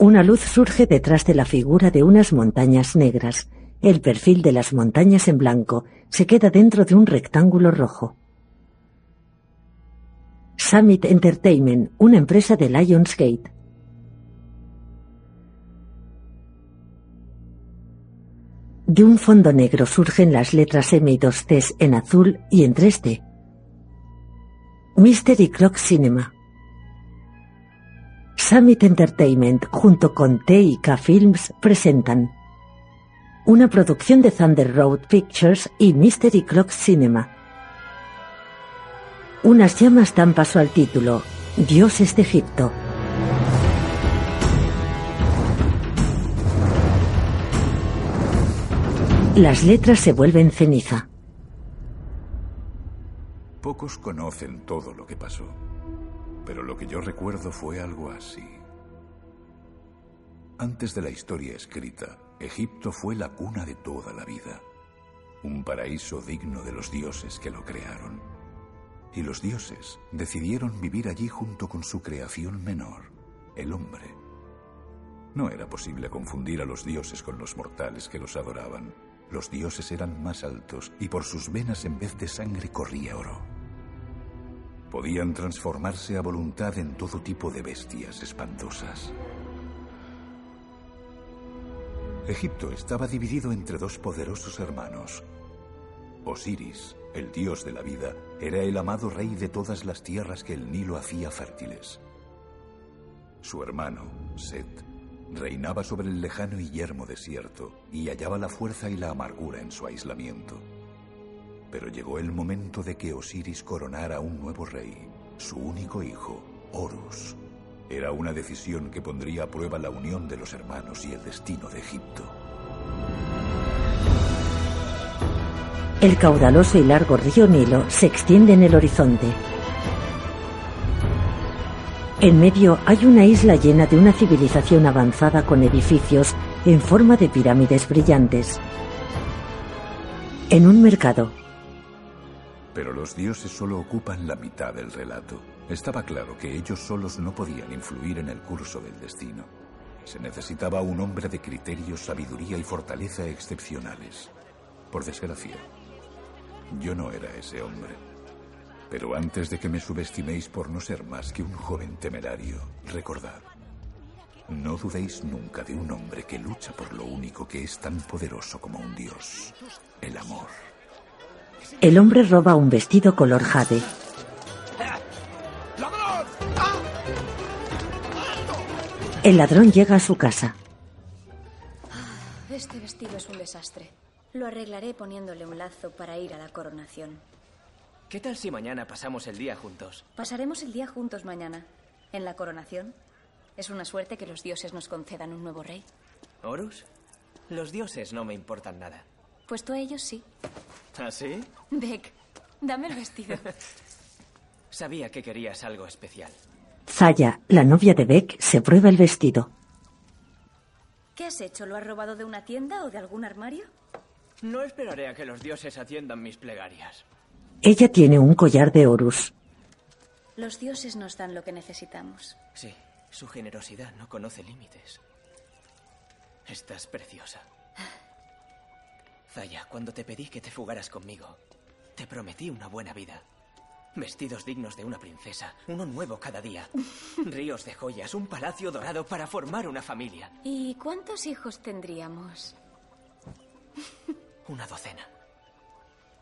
Una luz surge detrás de la figura de unas montañas negras. El perfil de las montañas en blanco se queda dentro de un rectángulo rojo. Summit Entertainment, una empresa de Lionsgate. De un fondo negro surgen las letras M y 2 Ts en azul y en 3D. Mystery Clock Cinema. Summit Entertainment junto con T&K Films presentan una producción de Thunder Road Pictures y Mystery Clock Cinema. Unas llamas dan paso al título Dioses de Egipto. Las letras se vuelven ceniza. Pocos conocen todo lo que pasó, pero lo que yo recuerdo fue algo así. Antes de la historia escrita, Egipto fue la cuna de toda la vida, un paraíso digno de los dioses que lo crearon. Y los dioses decidieron vivir allí junto con su creación menor, el hombre. No era posible confundir a los dioses con los mortales que los adoraban. Los dioses eran más altos y por sus venas en vez de sangre corría oro. Podían transformarse a voluntad en todo tipo de bestias espantosas. Egipto estaba dividido entre dos poderosos hermanos. Osiris, el dios de la vida, era el amado rey de todas las tierras que el Nilo hacía fértiles. Su hermano, Set, Reinaba sobre el lejano y yermo desierto y hallaba la fuerza y la amargura en su aislamiento. Pero llegó el momento de que Osiris coronara un nuevo rey, su único hijo, Horus. Era una decisión que pondría a prueba la unión de los hermanos y el destino de Egipto. El caudaloso y largo río Nilo se extiende en el horizonte. En medio hay una isla llena de una civilización avanzada con edificios en forma de pirámides brillantes. En un mercado, Pero los dioses solo ocupan la mitad del relato. Estaba claro que ellos solos no podían influir en el curso del destino. Se necesitaba un hombre de criterios, sabiduría y fortaleza excepcionales. Por desgracia, yo no era ese hombre. Pero antes de que me subestiméis por no ser más que un joven temerario, recordad, no dudéis nunca de un hombre que lucha por lo único que es tan poderoso como un dios, el amor. El hombre roba un vestido color jade. El ladrón llega a su casa. Este vestido es un desastre. Lo arreglaré poniéndole un lazo para ir a la coronación. ¿Qué tal si mañana pasamos el día juntos? Pasaremos el día juntos mañana. En la coronación. Es una suerte que los dioses nos concedan un nuevo rey. ¿Horus? Los dioses no me importan nada. Pues tú a ellos sí. ¿Ah, sí? Beck, dame el vestido. Sabía que querías algo especial. Zaya, la novia de Beck, se prueba el vestido. ¿Qué has hecho? ¿Lo has robado de una tienda o de algún armario? No esperaré a que los dioses atiendan mis plegarias. Ella tiene un collar de Horus. Los dioses nos dan lo que necesitamos. Sí, su generosidad no conoce límites. Estás preciosa. Zaya, cuando te pedí que te fugaras conmigo, te prometí una buena vida. Vestidos dignos de una princesa, uno nuevo cada día. Ríos de joyas, un palacio dorado para formar una familia. ¿Y cuántos hijos tendríamos? Una docena.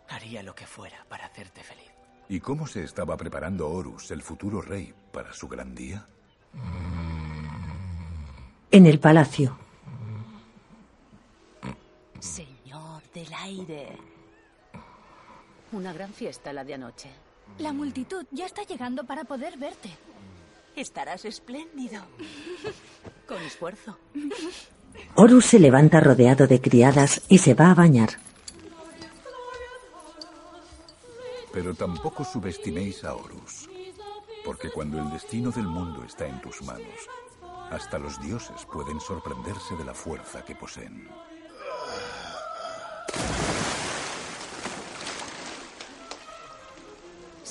Haría lo que fuera para hacerte feliz. ¿Y cómo se estaba preparando Horus, el futuro rey, para su gran día? En el palacio, Señor del aire. Una gran fiesta la de anoche. La multitud ya está llegando para poder verte. Estarás espléndido. Con esfuerzo. Horus se levanta rodeado de criadas y se va a bañar. Pero tampoco subestiméis a Horus, porque cuando el destino del mundo está en tus manos, hasta los dioses pueden sorprenderse de la fuerza que poseen.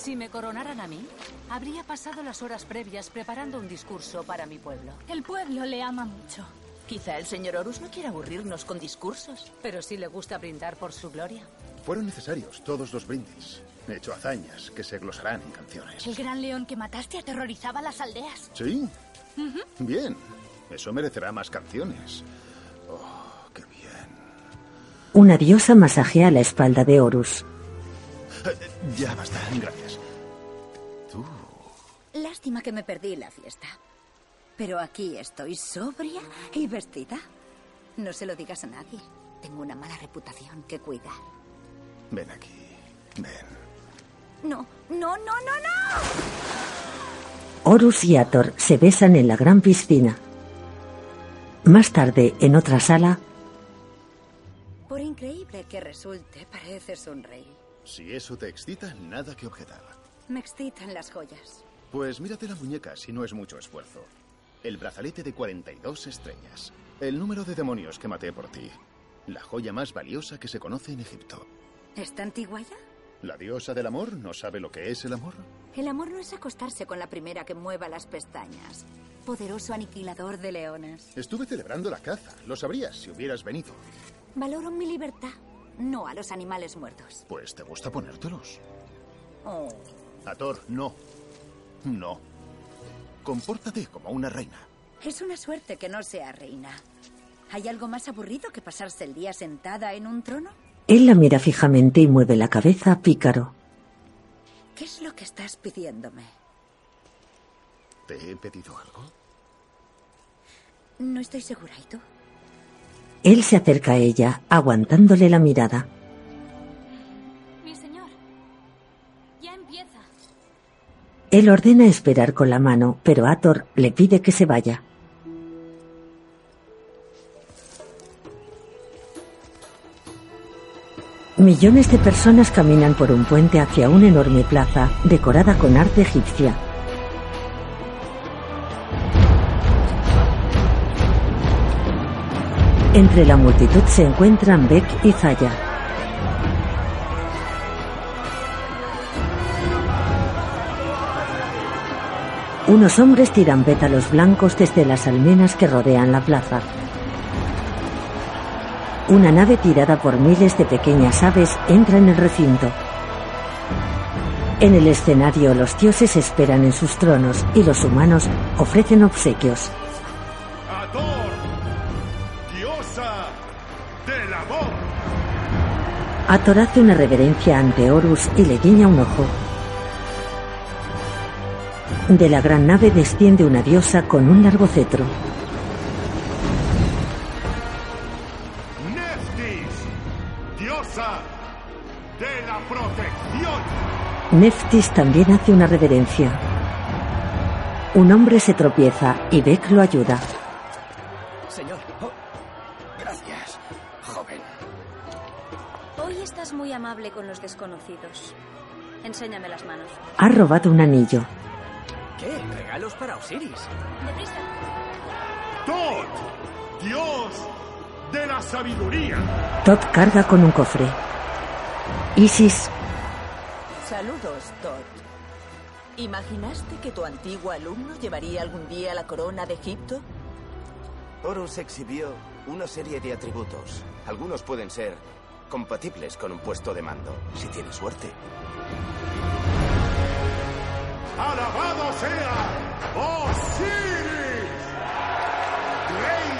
Si me coronaran a mí, habría pasado las horas previas preparando un discurso para mi pueblo. El pueblo le ama mucho. Quizá el señor Horus no quiera aburrirnos con discursos. Pero sí le gusta brindar por su gloria. Fueron necesarios todos los brindis. He hecho hazañas que se glosarán en canciones. El gran león que mataste aterrorizaba las aldeas. ¿Sí? Bien. Eso merecerá más canciones. Oh, qué bien. Una diosa masajea la espalda de Horus. Eh, Ya basta, gracias. Lástima que me perdí la fiesta. Pero aquí estoy sobria y vestida. No se lo digas a nadie. Tengo una mala reputación que cuidar. Ven aquí. Ven. No, no, no, no, no. Horus y Ator se besan en la gran piscina. Más tarde, en otra sala, Por increíble que resulte, pareces un rey. Si eso te excita, nada que objetar. Me excitan las joyas. Pues mírate la muñeca si no es mucho esfuerzo. El brazalete de 42 estrellas. El número de demonios que maté por ti. La joya más valiosa que se conoce en Egipto. ¿Está antigua ya? ¿La diosa del amor no sabe lo que es el amor? El amor no es acostarse con la primera que mueva las pestañas. Poderoso aniquilador de leones. Estuve celebrando la caza. Lo sabrías si hubieras venido. Valoro mi libertad, no a los animales muertos. Pues te gusta ponértelos. Oh. Ator, no. No. Compórtate como una reina. Es una suerte que no sea reina. ¿Hay algo más aburrido que pasarse el día sentada en un trono? él la mira fijamente y mueve la cabeza pícaro. ¿Qué es lo que estás pidiéndome? ¿Te he pedido algo? No estoy segura, ¿y tú? Él se acerca a ella, aguantándole la mirada. Él ordena esperar con la mano, pero Ator le pide que se vaya. Millones de personas caminan por un puente hacia una enorme plaza decorada con arte egipcia. Entre la multitud se encuentran Beck y Zaya. Unos hombres tiran pétalos blancos desde las almenas que rodean la plaza. Una nave tirada por miles de pequeñas aves entra en el recinto. En el escenario los dioses esperan en sus tronos y los humanos ofrecen obsequios. Ador, diosa del amor. Ator hace una reverencia ante Horus y le guiña un ojo. De la gran nave desciende una diosa con un largo cetro. Neftis, diosa de la protección. Neftis también hace una reverencia. Un hombre se tropieza y Beck lo ayuda. Señor. Oh, gracias, joven. Hoy estás muy amable con los desconocidos. Enséñame las manos. Ha robado un anillo. ¿Qué? ¿Regalos para Osiris? Deprisa. Tot, dios de la sabiduría. Todd carga con un cofre. Isis, Saludos, Todd. ¿Imaginaste que tu antiguo alumno llevaría algún día la corona de Egipto? Horus exhibió una serie de atributos. Algunos pueden ser compatibles con un puesto de mando, si tienes suerte. Alabado sea Osiris, rey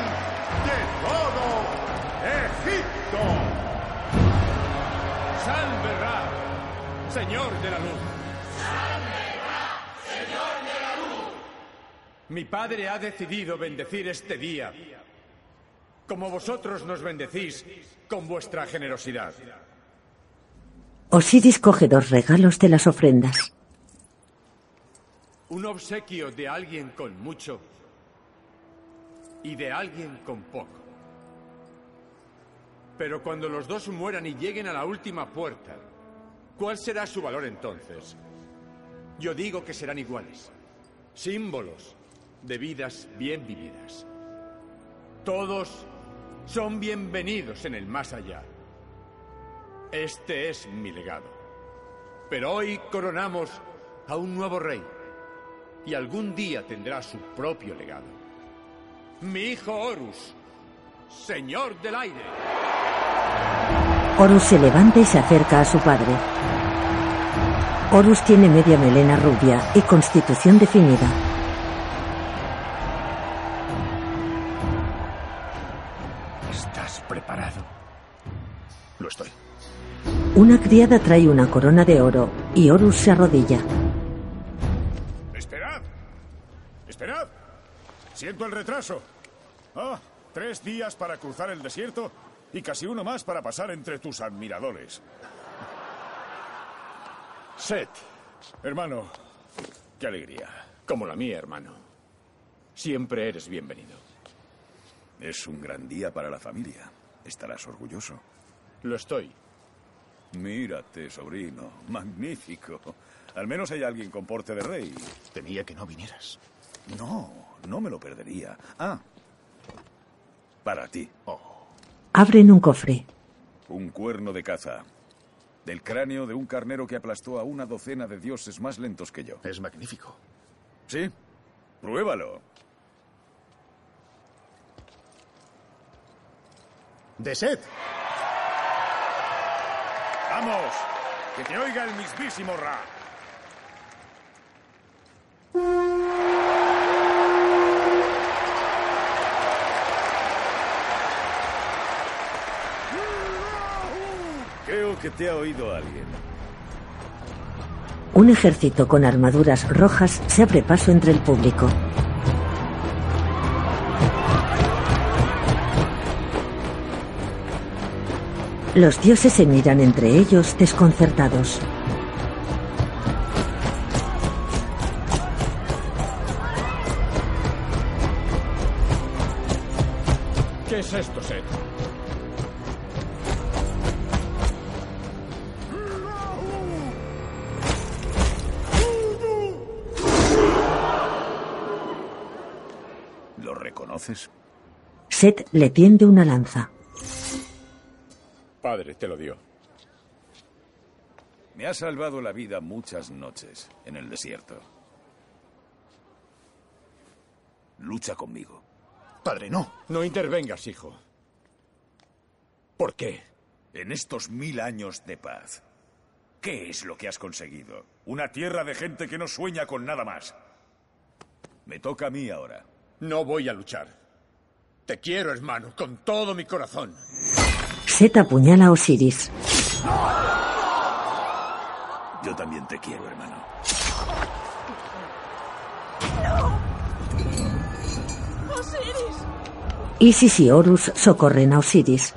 de todo Egipto. Salve Ra, señor de la luz. Mi padre ha decidido bendecir este día, como vosotros nos bendecís con vuestra generosidad. Osiris coge dos regalos de las ofrendas. Un obsequio de alguien con mucho y de alguien con poco. Pero cuando los dos mueran y lleguen a la última puerta, ¿cuál será su valor entonces? Yo digo que serán iguales. Símbolos de vidas bien vividas. Todos son bienvenidos en el más allá. Este es mi legado. Pero hoy coronamos a un nuevo rey. Y algún día tendrá su propio legado. Mi hijo Horus, señor del aire. Horus se levanta y se acerca a su padre. Horus tiene media melena rubia y constitución definida. ¿Estás preparado? Lo estoy. Una criada trae una corona de oro y Horus se arrodilla. Siento el retraso. Ah, tres días para cruzar el desierto y casi uno más para pasar entre tus admiradores. Set, hermano, qué alegría. Como la mía, hermano. Siempre eres bienvenido. Es un gran día para la familia. Estarás orgulloso. Lo estoy. Mírate, sobrino. Magnífico. Al menos hay alguien con porte de rey. Temía que no vinieras. No, no me lo perdería. Ah, para ti. Abren un cofre. Un cuerno de caza. Del cráneo de un carnero que aplastó a una docena de dioses más lentos que yo. Es magnífico. ¿Sí? Pruébalo. ¡De Set! ¡Vamos! ¡Que te oiga el mismísimo Ra! Que te ha oído alguien. Un ejército con armaduras rojas se abre paso entre el público. Los dioses se miran entre ellos desconcertados. ¿Qué es esto, Set? ¿Lo reconoces? Set le tiende una lanza. Padre te lo dio. Me ha salvado la vida muchas noches en el desierto. Lucha conmigo. Padre, no. No intervengas, hijo. ¿Por qué? En estos mil años de paz, ¿qué es lo que has conseguido? Una tierra de gente que no sueña con nada más. Me toca a mí ahora. No voy a luchar. Te quiero, hermano, con todo mi corazón. Set apuñala a Osiris. Yo también te quiero, hermano. ¡Osiris! Isis y Horus socorren a Osiris.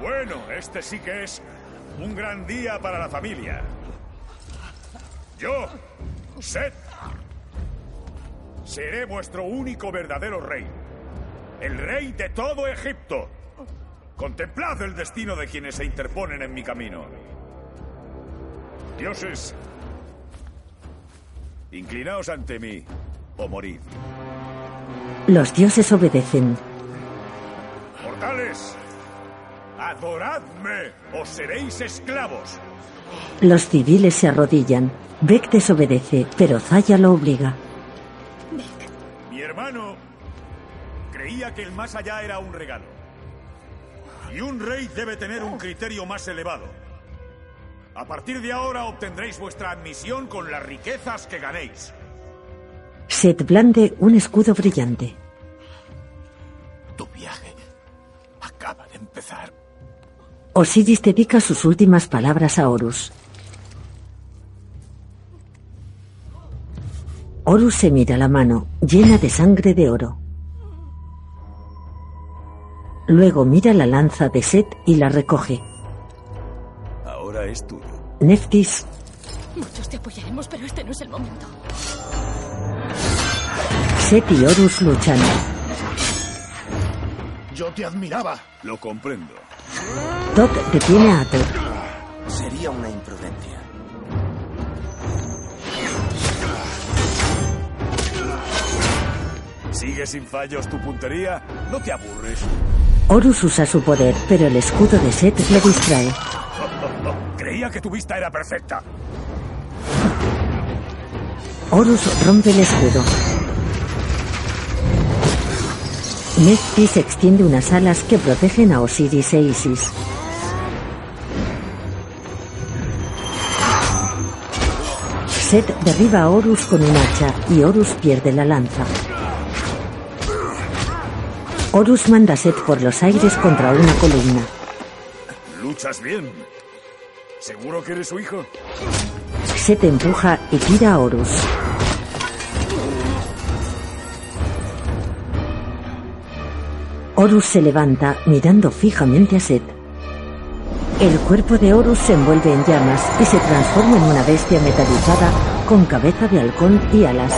Bueno, este sí que es un gran día para la familia. Yo, Set, seré vuestro único verdadero rey. El rey de todo Egipto. Contemplad el destino de quienes se interponen en mi camino. Dioses, inclinaos ante mí o morid. Los dioses obedecen. Mortales, adoradme o seréis esclavos. Los civiles se arrodillan. Beck desobedece, pero Zaya lo obliga. Creía que el más allá era un regalo. Y un rey debe tener un criterio más elevado. A partir de ahora obtendréis vuestra admisión con las riquezas que ganéis. Set blande un escudo brillante. Tu viaje acaba de empezar. Osiris dedica sus últimas palabras a Horus. Horus se mira la mano, llena de sangre de oro. Luego mira la lanza de Set y la recoge. Ahora es tuyo. Neftis, Muchos te apoyaremos, pero este no es el momento. Set y Horus luchan. Yo te admiraba. Lo comprendo. Tot detiene a Ator. Sería una imprudencia. ¿Sigue sin fallos tu puntería? No te aburres. Horus usa su poder, pero el escudo de Set le distrae. Creía que tu vista era perfecta. Horus rompe el escudo. Nephthys extiende unas alas que protegen a Osiris e Isis. Set derriba a Horus con un hacha y Horus pierde la lanza. Horus manda a Set por los aires contra una columna. Luchas bien. ¿Seguro que eres su hijo? Set empuja y tira a Horus. Horus se levanta mirando fijamente a Set. El cuerpo de Horus se envuelve en llamas y se transforma en una bestia metalizada con cabeza de halcón y alas.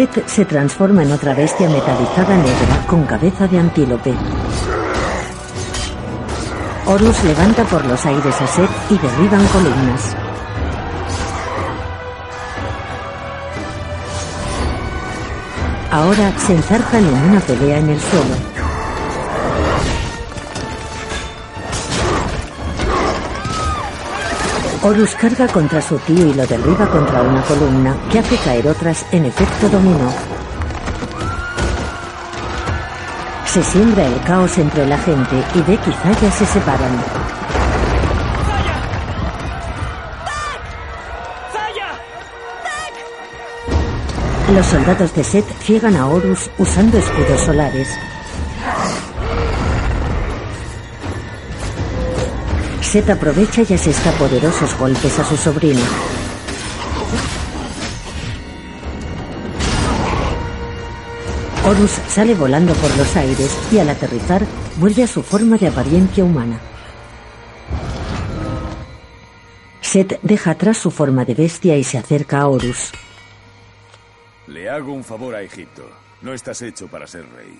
Set se transforma en otra bestia metalizada negra con cabeza de antílope. Horus levanta por los aires a Set y derriban columnas. Ahora se enzarcan en una pelea en el suelo. Horus carga contra su tío y lo derriba contra una columna que hace caer otras en efecto dominó. Se siembra el caos entre la gente y Beck y Zaya se separan. Los soldados de Set ciegan a Horus usando escudos solares. Set aprovecha y asesta poderosos golpes a su sobrino. Horus sale volando por los aires y al aterrizar vuelve a su forma de apariencia humana. Set deja atrás su forma de bestia y se acerca a Horus. Le hago un favor a Egipto. No estás hecho para ser rey.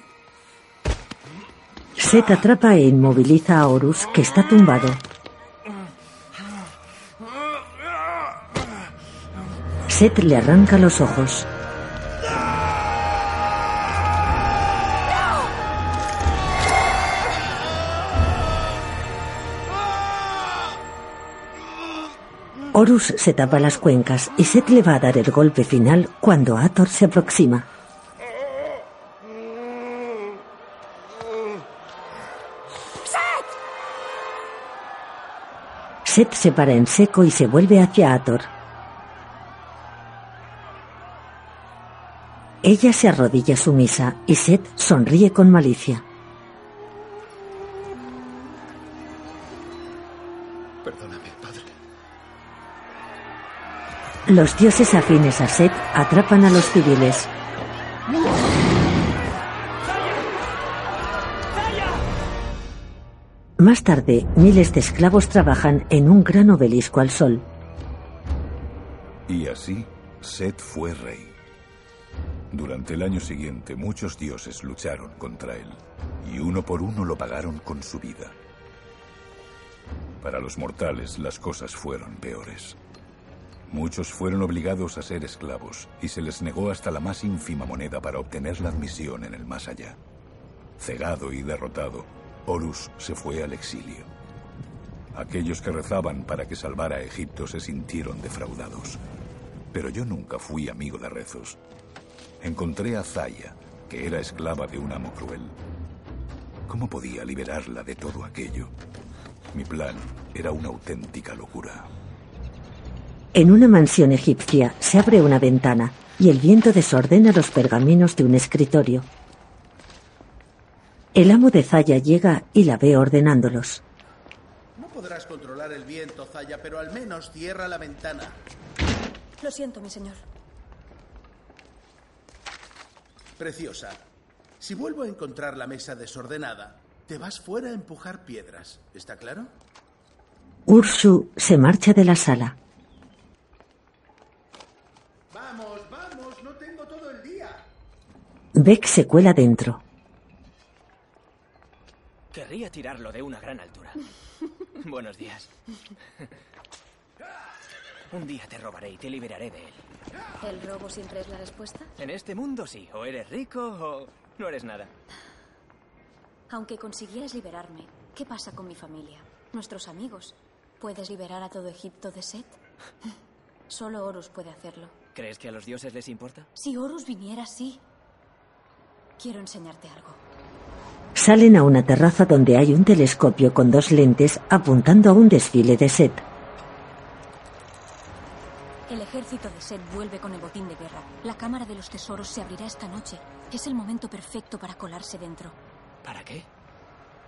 Set atrapa e inmoviliza a Horus, que está tumbado. Set le arranca los ojos. Horus se tapa las cuencas y Set le va a dar el golpe final cuando Hathor se aproxima. Set se para en seco y se vuelve hacia Hathor. Ella se arrodilla sumisa y Set sonríe con malicia. Perdóname, padre. Los dioses afines a Set atrapan a los civiles. Más tarde, miles de esclavos trabajan en un gran obelisco al sol. Y así, Set fue rey. Durante el año siguiente, muchos dioses lucharon contra él, y uno por uno lo pagaron con su vida. Para los mortales, las cosas fueron peores. Muchos fueron obligados a ser esclavos, y se les negó hasta la más ínfima moneda para obtener la admisión en el más allá. Cegado y derrotado, Horus se fue al exilio. Aquellos que rezaban para que salvara a Egipto se sintieron defraudados. Pero yo nunca fui amigo de rezos. Encontré a Zaya, que era esclava de un amo cruel. ¿Cómo podía liberarla de todo aquello? Mi plan era una auténtica locura. En una mansión egipcia se abre una ventana y el viento desordena los pergaminos de un escritorio. El amo de Zaya llega y la ve ordenándolos. No podrás controlar el viento, Zaya, pero al menos cierra la ventana. Lo siento, mi señor. Preciosa. Si vuelvo a encontrar la mesa desordenada, te vas fuera a empujar piedras. ¿Está claro? Urshu se marcha de la sala. Vamos, vamos, no tengo todo el día. Beck se cuela dentro. Querría tirarlo de una gran altura. Buenos días. Un día te robaré y te liberaré de él. ¿El robo siempre es la respuesta? En este mundo sí. O eres rico o no eres nada. Aunque consiguieras liberarme, ¿qué pasa con mi familia? Nuestros amigos. ¿Puedes liberar a todo Egipto de Set? Solo Horus puede hacerlo. ¿Crees que a los dioses les importa? Si Horus viniera, sí. Quiero enseñarte algo. Salen a una terraza donde hay un telescopio con dos lentes apuntando a un desfile de Set. El ejército de Set vuelve con el botín de guerra. La cámara de los tesoros se abrirá esta noche. Es el momento perfecto para colarse dentro. ¿Para qué?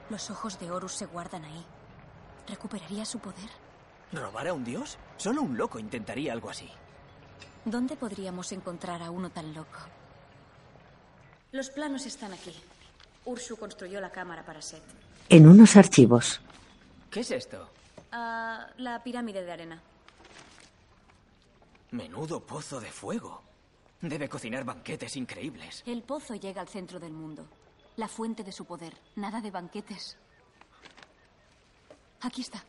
Los ojos de Horus se guardan ahí. ¿Recuperaría su poder? ¿Robar a un dios? Solo un loco intentaría algo así. ¿Dónde podríamos encontrar a uno tan loco? Los planos están aquí. Ursu construyó la cámara para Set. En unos archivos. ¿Qué es esto? Ah, la pirámide de arena. Menudo pozo de fuego. Debe cocinar banquetes increíbles. El pozo llega al centro del mundo. La fuente de su poder. Nada de banquetes. Aquí está.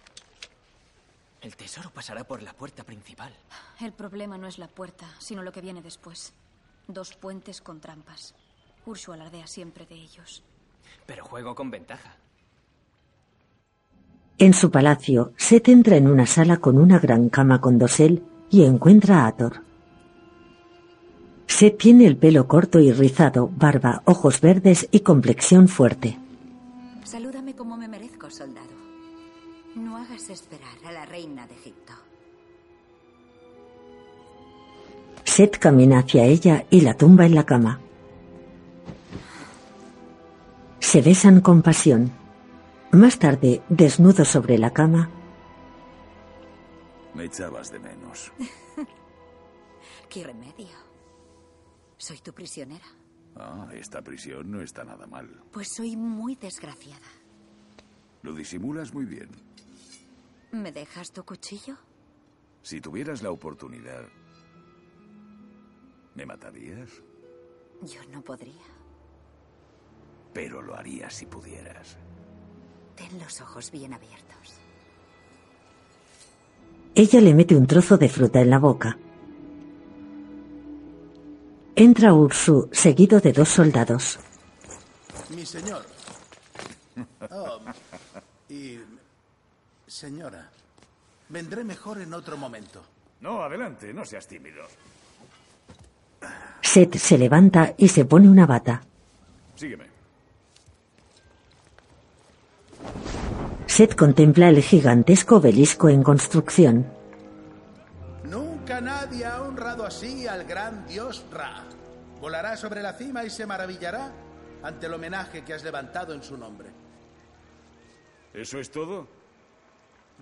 El tesoro pasará por la puerta principal. El problema no es la puerta, sino lo que viene después. Dos puentes con trampas. Ursu alardea siempre de ellos. Pero juego con ventaja. En su palacio, Set entra en una sala con una gran cama con dosel y encuentra a Ator. Set tiene el pelo corto y rizado, barba, ojos verdes y complexión fuerte. Salúdame como me merezco, soldado. No hagas esperar a la reina de Egipto. Set camina hacia ella y la tumba en la cama. Se besan con pasión. Más tarde, desnudo sobre la cama, Me echabas de menos. ¿Qué remedio? Soy tu prisionera. Ah, esta prisión no está nada mal. Pues soy muy desgraciada. Lo disimulas muy bien. ¿Me dejas tu cuchillo? Si tuvieras la oportunidad, ¿me matarías? Yo no podría. Pero lo harías si pudieras. Ten los ojos bien abiertos. Ella le mete un trozo de fruta en la boca. Entra Ursu, seguido de dos soldados. Mi señor. Oh, y... Señora, vendré mejor en otro momento. No, adelante, no seas tímido. Set se levanta y se pone una bata. Sígueme. Set contempla el gigantesco obelisco en construcción. Nunca nadie ha honrado así al gran dios Ra. Volará sobre la cima y se maravillará ante el homenaje que has levantado en su nombre. ¿Eso es todo?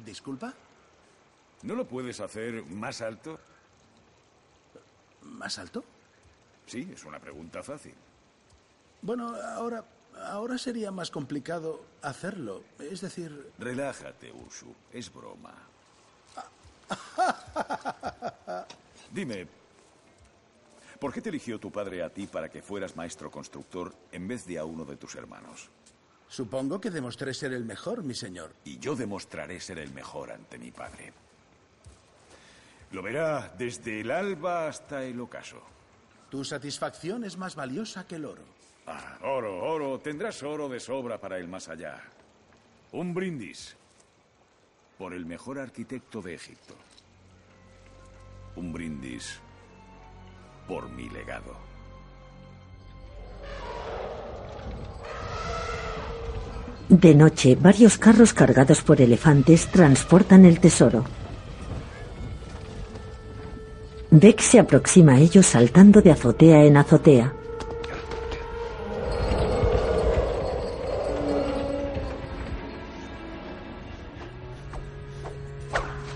¿Disculpa? ¿No lo puedes hacer más alto? ¿Más alto? Sí, es una pregunta fácil. Bueno, ahora, ahora sería más complicado hacerlo. Es decir, Relájate, Ursu. Es broma. Dime, ¿por qué te eligió tu padre a ti para que fueras maestro constructor en vez de a uno de tus hermanos? supongo que demostré ser el mejor, mi señor. Y yo demostraré ser el mejor ante mi padre. Lo verá desde el alba hasta el ocaso. Tu satisfacción es más valiosa que el oro. Ah, oro, oro. Tendrás oro de sobra para el más allá. Un brindis. Por el mejor arquitecto de Egipto. Un brindis. Por mi legado. De noche, varios carros cargados por elefantes transportan el tesoro. Beck se aproxima a ellos saltando de azotea en azotea.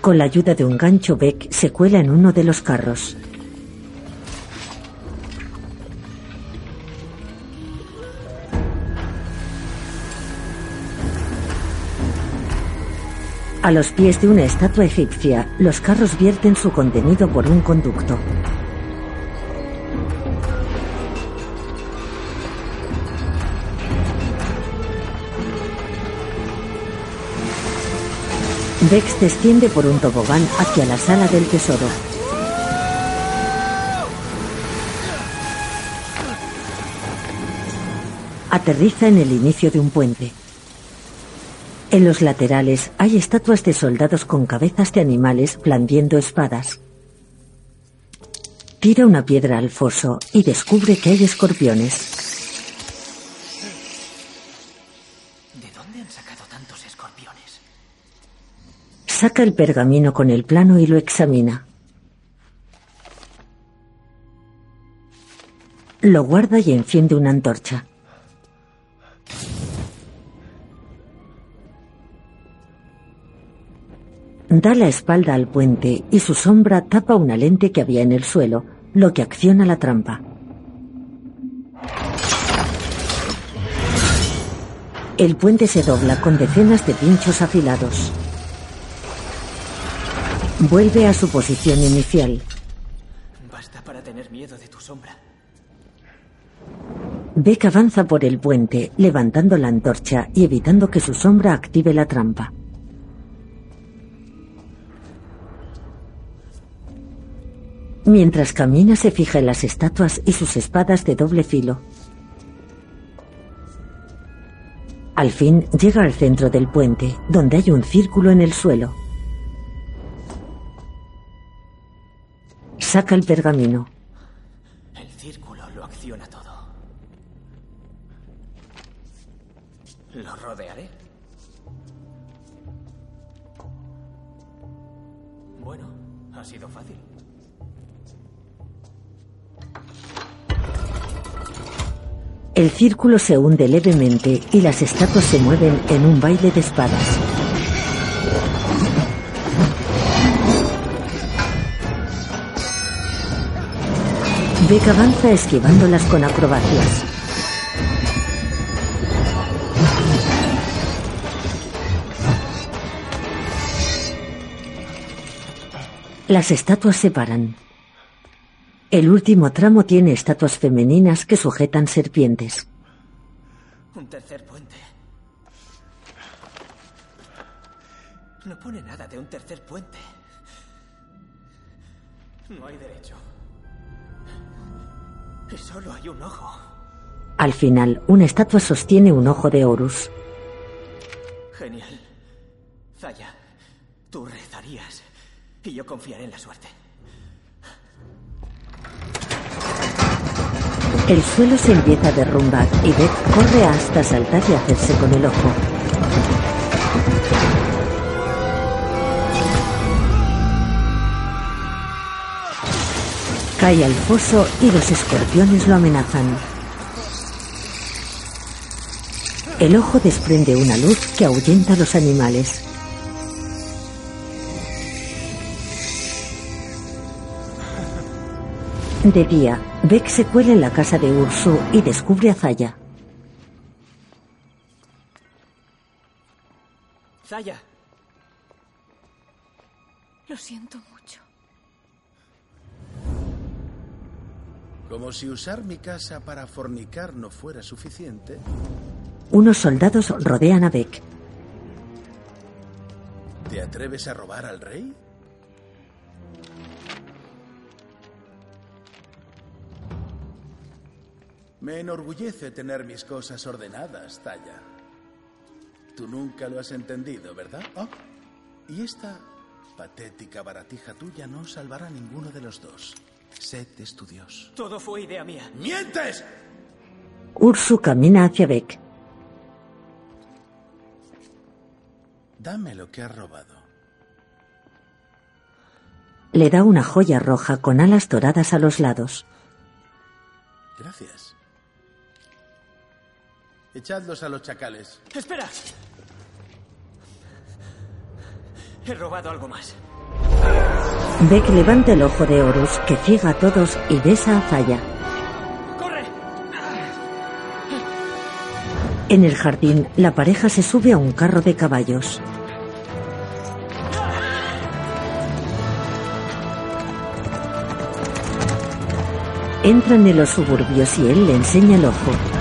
Con la ayuda de un gancho, Beck se cuela en uno de los carros. A los pies de una estatua egipcia, los carros vierten su contenido por un conducto. Bex desciende por un tobogán hacia la sala del tesoro. Aterriza en el inicio de un puente. En los laterales hay estatuas de soldados con cabezas de animales blandiendo espadas. Tira una piedra al foso y descubre que hay escorpiones. Saca el pergamino con el plano y lo examina. Lo guarda y enciende una antorcha. Da la espalda al puente y su sombra tapa una lente que había en el suelo, lo que acciona la trampa. El puente se dobla con decenas de pinchos afilados. Vuelve a su posición inicial. Basta para tener miedo de tu sombra. Beck avanza por el puente, levantando la antorcha y evitando que su sombra active la trampa. Mientras camina se fija en las estatuas y sus espadas de doble filo. Al fin llega al centro del puente, donde hay un círculo en el suelo. Saca el pergamino. El círculo lo acciona todo. Lo rodearé. Bueno, ha sido fácil. El círculo se hunde levemente y las estatuas se mueven en un baile de espadas. Beck avanza esquivándolas con acrobacias. Las estatuas se paran. El último tramo tiene estatuas femeninas que sujetan serpientes. Un tercer puente. No pone nada de un tercer puente. No hay derecho. Y solo hay un ojo. Al final, una estatua sostiene un ojo de Horus. Genial. Zaya, tú rezarías y yo confiaré en la suerte. El suelo se empieza a derrumbar y Beth corre hasta saltar y hacerse con el ojo. Cae al foso y los escorpiones lo amenazan. El ojo desprende una luz que ahuyenta a los animales. De día, Beck se cuela en la casa de Ursu y descubre a Zaya. Zaya, Lo siento. Como si usar mi casa para fornicar no fuera suficiente. Unos soldados rodean a Beck. ¿Te atreves a robar al rey? Me enorgullece tener mis cosas ordenadas, Talla. Tú nunca lo has entendido, ¿verdad? Oh, y esta patética baratija tuya no salvará a ninguno de los dos. Sed es tu Dios. todo fue idea mía. ¡Mientes! Ursu camina hacia Beck. Dame lo que has robado. Le da una joya roja con alas doradas a los lados. Gracias. Echadlos a los chacales. ¡Espera! He robado algo más. Beck levanta el ojo de Horus que ciega a todos y besa a Zaya. ¡Corre! En el jardín, la pareja se sube a un carro de caballos. Entran en los suburbios y él le enseña el ojo.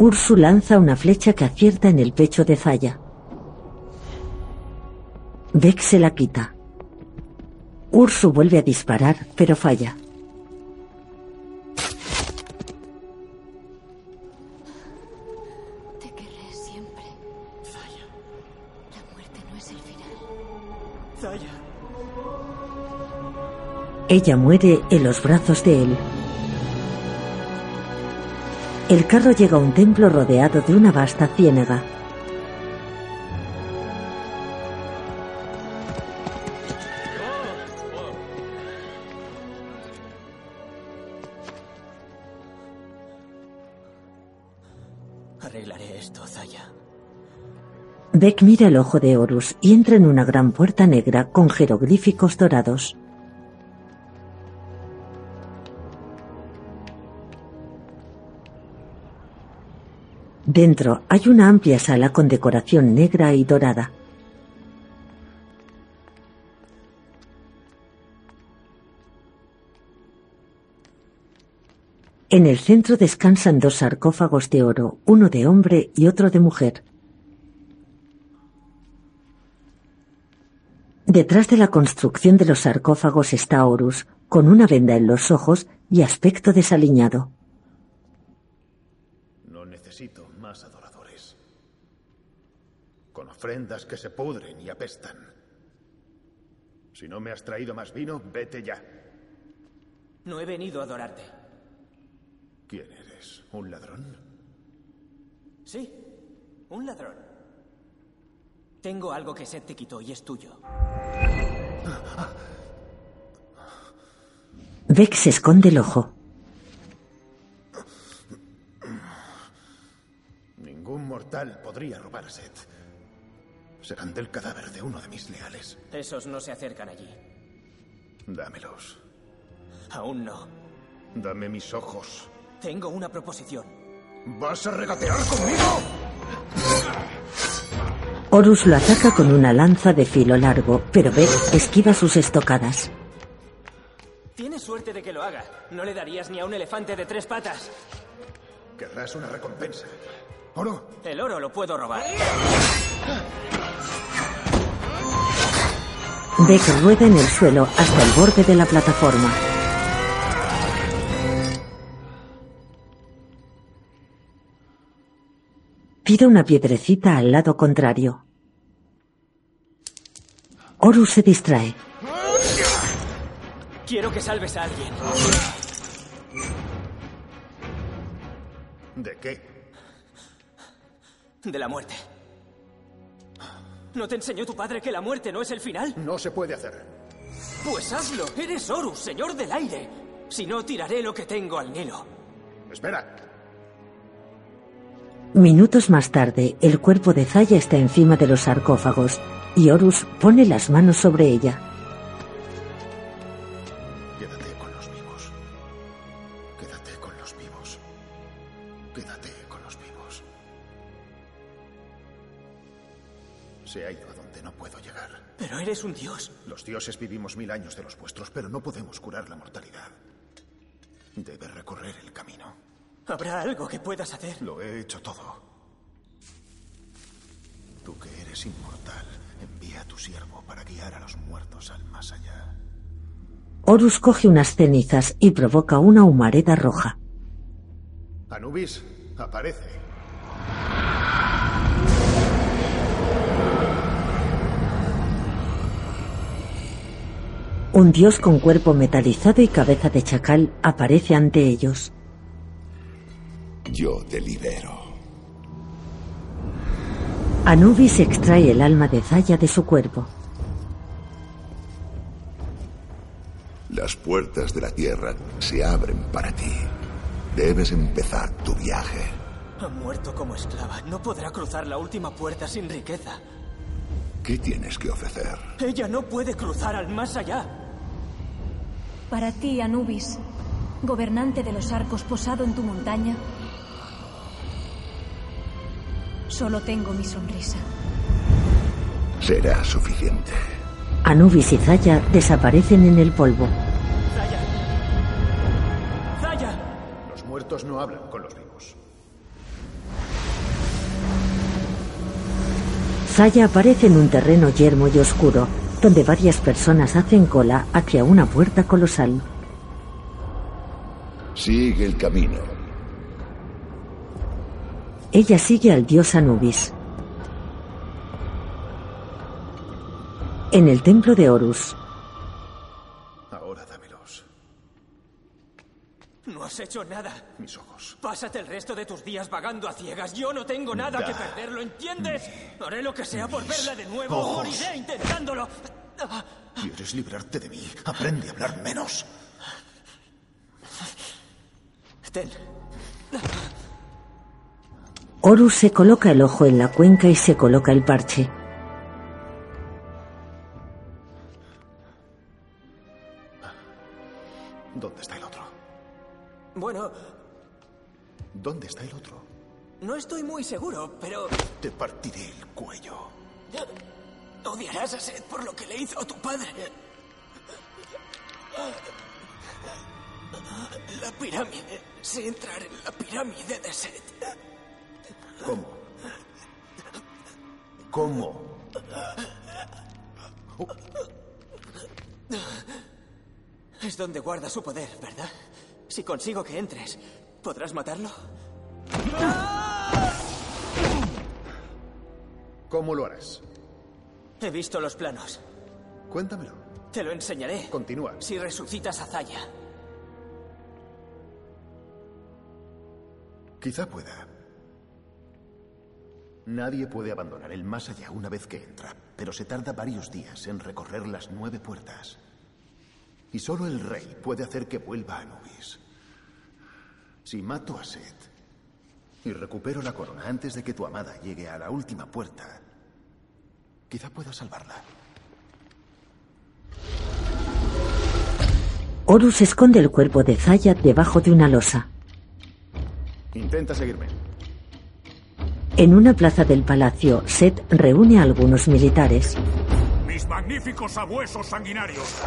Ursu lanza una flecha que acierta en el pecho de Zaya. Beck se la quita. Ursu vuelve a disparar, pero falla. Te querré siempre. Zaya. La muerte no es el final. Zaya. Ella muere en los brazos de él. El carro llega a un templo rodeado de una vasta ciénaga. Arreglaré esto, Zaya. Beck mira el ojo de Horus y entra en una gran puerta negra con jeroglíficos dorados. Dentro hay una amplia sala con decoración negra y dorada. En el centro descansan dos sarcófagos de oro, uno de hombre y otro de mujer. Detrás de la construcción de los sarcófagos está Horus, con una venda en los ojos y aspecto desaliñado. No necesito más adoradores. Con ofrendas que se pudren y apestan. Si no me has traído más vino, vete ya. No he venido a adorarte. ¿Quién eres? ¿Un ladrón? Sí, un ladrón. Tengo algo que Seth te quitó y es tuyo. Beck se esconde el ojo. Ningún mortal podría robar a Seth. Serán del cadáver de uno de mis leales. Esos no se acercan allí. Dámelos. Aún no. Dame mis ojos. Tengo una proposición. ¿Vas a regatear conmigo? Horus lo ataca con una lanza de filo largo, pero Beck esquiva sus estocadas. Tienes suerte de que lo haga. No le darías ni a un elefante de tres patas. Querrás una recompensa. ¿Oro? El oro lo puedo robar. Beck rueda en el suelo hasta el borde de la plataforma. Tira una piedrecita al lado contrario. Horus se distrae. Quiero que salves a alguien. ¿De qué? De la muerte. ¿No te enseñó tu padre que la muerte no es el final? No se puede hacer. Pues hazlo. Eres Horus, señor del aire. Si no, tiraré lo que tengo al Nilo. Espera. Minutos más tarde, el cuerpo de Zaya está encima de los sarcófagos y Horus pone las manos sobre ella. Eres un dios. Los dioses vivimos mil años de los vuestros, pero no podemos curar la mortalidad. Debe recorrer el camino. ¿Habrá algo que puedas hacer? Lo he hecho todo. Tú que eres inmortal, envía a tu siervo para guiar a los muertos al más allá. Horus coge unas cenizas y provoca una humareda roja. Anubis, aparece. Un dios con cuerpo metalizado y cabeza de chacal aparece ante ellos. Yo te libero. Anubis extrae el alma de Zaya de su cuerpo. Las puertas de la tierra se abren para ti. Debes empezar tu viaje. Ha muerto como esclava. No podrá cruzar la última puerta sin riqueza. ¿Qué tienes que ofrecer? Ella no puede cruzar al más allá. Para ti, Anubis, gobernante de los arcos posado en tu montaña, solo tengo mi sonrisa. Será suficiente. Anubis y Zaya desaparecen en el polvo. ¡Zaya! ¡Zaya! Los muertos no hablan con los Zaya aparece en un terreno yermo y oscuro. donde varias personas hacen cola hacia una puerta colosal. Sigue el camino. Ella sigue al dios Anubis. En el templo de Horus, No has hecho nada. Mis ojos. Pásate el resto de tus días vagando a ciegas. Yo no tengo nada que perder, ¿lo entiendes? Haré lo que sea por verla de nuevo. ojos. Moriré intentándolo. ¿Quieres librarte de mí? Aprende a hablar menos. Ten. Horus se coloca el ojo en la cuenca y se coloca el parche. Bueno, ¿Dónde está el otro? no estoy muy seguro, pero Te partiré el cuello. odiarás a Seth por lo que le hizo a tu padre. La pirámide. Sé entrar en la pirámide de Seth. ¿Cómo? ¿Cómo? Es donde guarda su poder, ¿verdad? Si consigo que entres, ¿podrás matarlo? ¿Cómo lo harás? He visto los planos. Cuéntamelo. Te lo enseñaré. Continúa. Si resucitas a Zaya. Quizá pueda. Nadie puede abandonar el más allá una vez que entra, pero se tarda varios días en recorrer las nueve puertas. Y solo el rey puede hacer que vuelva a Anubis. Si mato a Seth y recupero la corona antes de que tu amada llegue a la última puerta, quizá pueda salvarla. Horus esconde el cuerpo de Zaya debajo de una losa. Intenta seguirme. En una plaza del palacio, Set reúne a algunos militares. Magníficos sabuesos sanguinarios.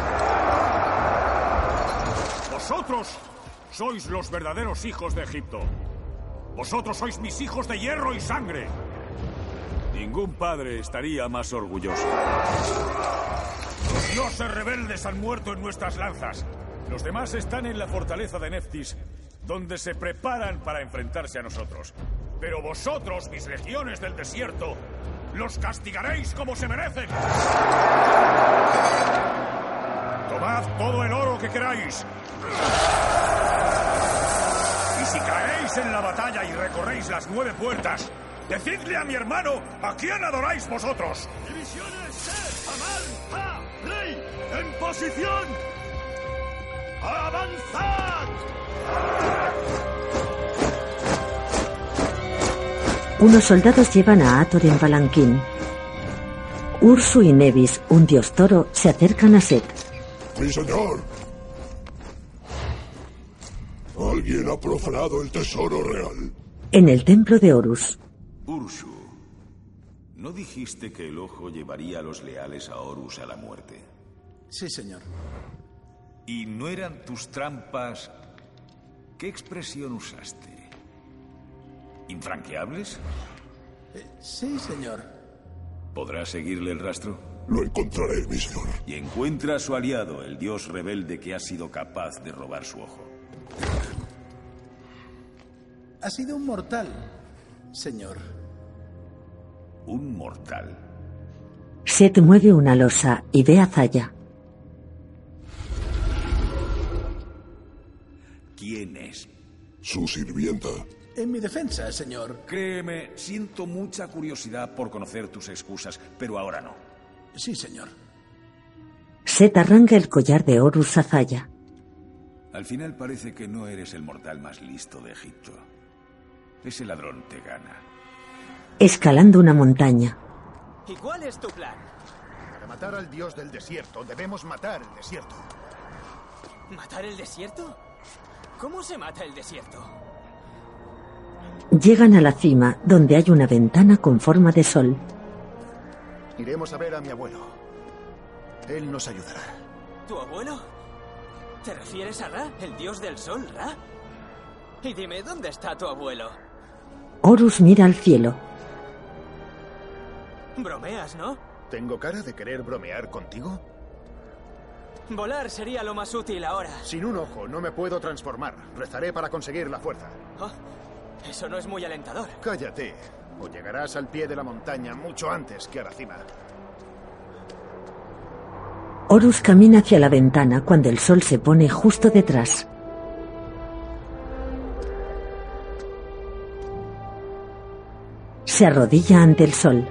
Vosotros sois los verdaderos hijos de Egipto. Vosotros sois mis hijos de hierro y sangre. Ningún padre estaría más orgulloso. Los dioses rebeldes han muerto en nuestras lanzas. Los demás están en la fortaleza de Neftis, donde se preparan para enfrentarse a nosotros. Pero vosotros, mis legiones del desierto, los castigaréis como se merecen. Tomad todo el oro que queráis. Y si caeréis en la batalla y recorréis las nueve puertas, decidle a mi hermano a quién adoráis vosotros. Divisiones Seth, Amal, Ha, Rey, en posición. ¡Avanzad! Unos soldados llevan a Ator en palanquín. Ursu y Nevis, un dios toro, se acercan a Set. Mi señor. Alguien ha profanado el tesoro real. En el templo de Horus, Ursu, ¿no dijiste que el ojo llevaría a los leales a Horus a la muerte? Sí, señor. ¿Y no eran tus trampas? ¿Qué expresión usaste? ¿Infranqueables? Eh, sí, señor. ¿Podrás seguirle el rastro? Lo encontraré, mi señor. Y encuentra a su aliado, el dios rebelde que ha sido capaz de robar su ojo. Ha sido un mortal, señor. Un mortal. Set mueve una losa y ve a Zaya. ¿Quién es? Su sirvienta. En mi defensa, señor. Créeme, siento mucha curiosidad por conocer tus excusas, pero ahora no. Sí, señor. Set arranca el collar de Horus a Zaya. Al final parece que no eres el mortal más listo de Egipto. Ese ladrón te gana. Escalando una montaña. ¿Y cuál es tu plan? Para matar al dios del desierto, debemos matar el desierto. ¿Matar el desierto? ¿Cómo se mata el desierto? Llegan a la cima, donde hay una ventana con forma de sol. Iremos a ver a mi abuelo. Él nos ayudará. ¿Tu abuelo? ¿Te refieres a Ra, el dios del sol, Ra? Y dime, ¿dónde está tu abuelo? Horus mira al cielo. Bromeas, ¿no? ¿Tengo cara de querer bromear contigo? Volar sería lo más útil ahora. Sin un ojo no me puedo transformar. Rezaré para conseguir la fuerza. Oh, eso no es muy alentador. Cállate, o llegarás al pie de la montaña mucho antes que a la cima. Horus camina hacia la ventana cuando el sol se pone justo detrás. Se arrodilla ante el sol.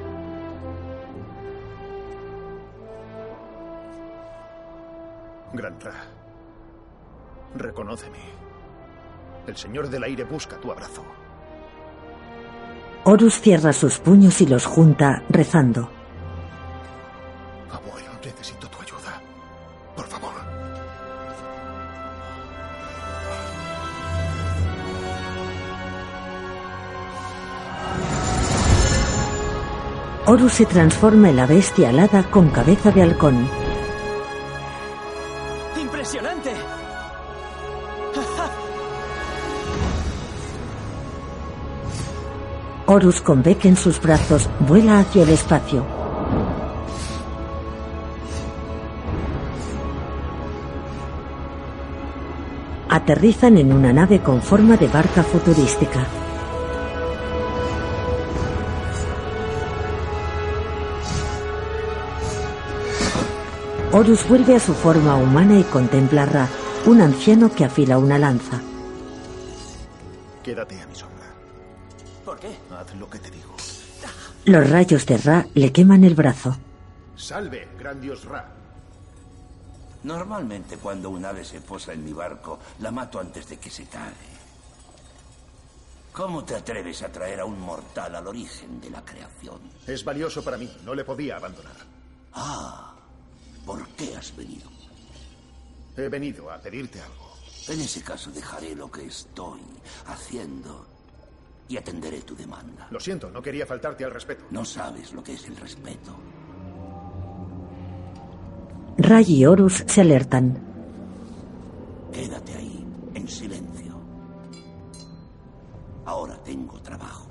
Gran Ra, reconóceme. El Señor del Aire busca tu abrazo. Horus cierra sus puños y los junta, rezando. Abuelo, necesito tu ayuda. Por favor. Horus se transforma en la bestia alada con cabeza de halcón. Horus con Beck en sus brazos vuela hacia el espacio. Aterrizan en una nave con forma de barca futurística. Horus vuelve a su forma humana y contempla a Ra, un anciano que afila una lanza. Quédate a mi sombra. Haz lo que te digo. Los rayos de Ra le queman el brazo. Salve, gran dios Ra. Normalmente cuando un ave se posa en mi barco, la mato antes de que se cague. ¿Cómo te atreves a traer a un mortal al origen de la creación? Es valioso para mí. No le podía abandonar. Ah, ¿por qué has venido? He venido a pedirte algo. En ese caso dejaré lo que estoy haciendo y atenderé tu demanda. Lo siento, no quería faltarte al respeto. No sabes lo que es el respeto. Ray y Horus se alertan. Quédate ahí, en silencio. Ahora tengo trabajo.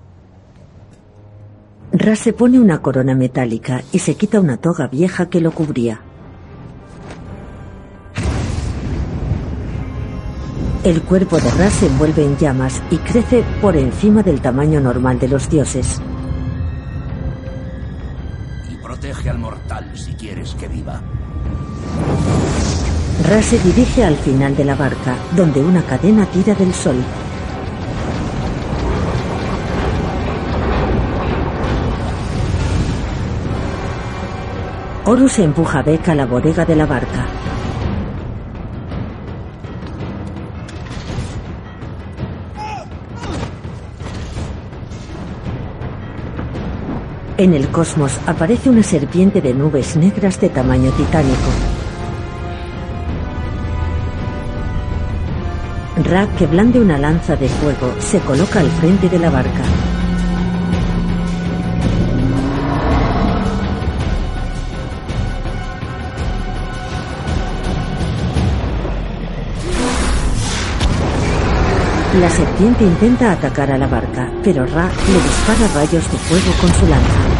Ra se pone una corona metálica y se quita una toga vieja que lo cubría. El cuerpo de Ra se envuelve en llamas y crece por encima del tamaño normal de los dioses. Y protege al mortal si quieres que viva. Ra se dirige al final de la barca, donde una cadena tira del sol. Horus empuja a Beck a la bodega de la barca. En el cosmos aparece una serpiente de nubes negras de tamaño titánico. Ra, que blande una lanza de fuego, se coloca al frente de la barca. La serpiente intenta atacar a la barca, pero Ra le dispara rayos de fuego con su lanza.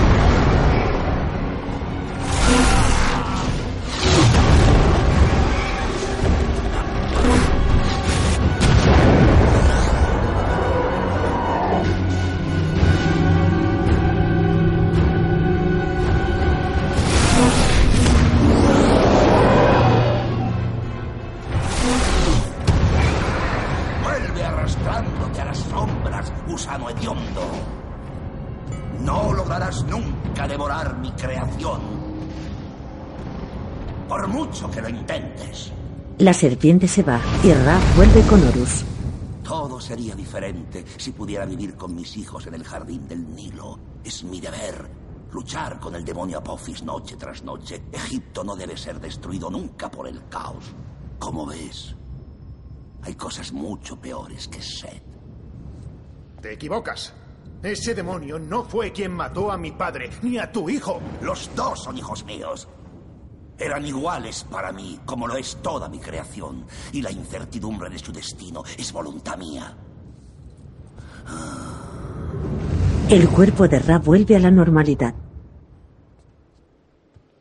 La serpiente se va y Ra vuelve con Horus. todo sería diferente si pudiera vivir con mis hijos en el jardín del Nilo. Es mi deber luchar con el demonio Apophis noche tras noche. Egipto no debe ser destruido nunca por el caos. Como ves, hay cosas mucho peores que Set. Te equivocas. Ese demonio no fue quien mató a mi padre, ni a tu hijo. Los dos son hijos míos. Eran iguales para mí, como lo es toda mi creación. Y la incertidumbre de su destino es voluntad mía. El cuerpo de Ra vuelve a la normalidad.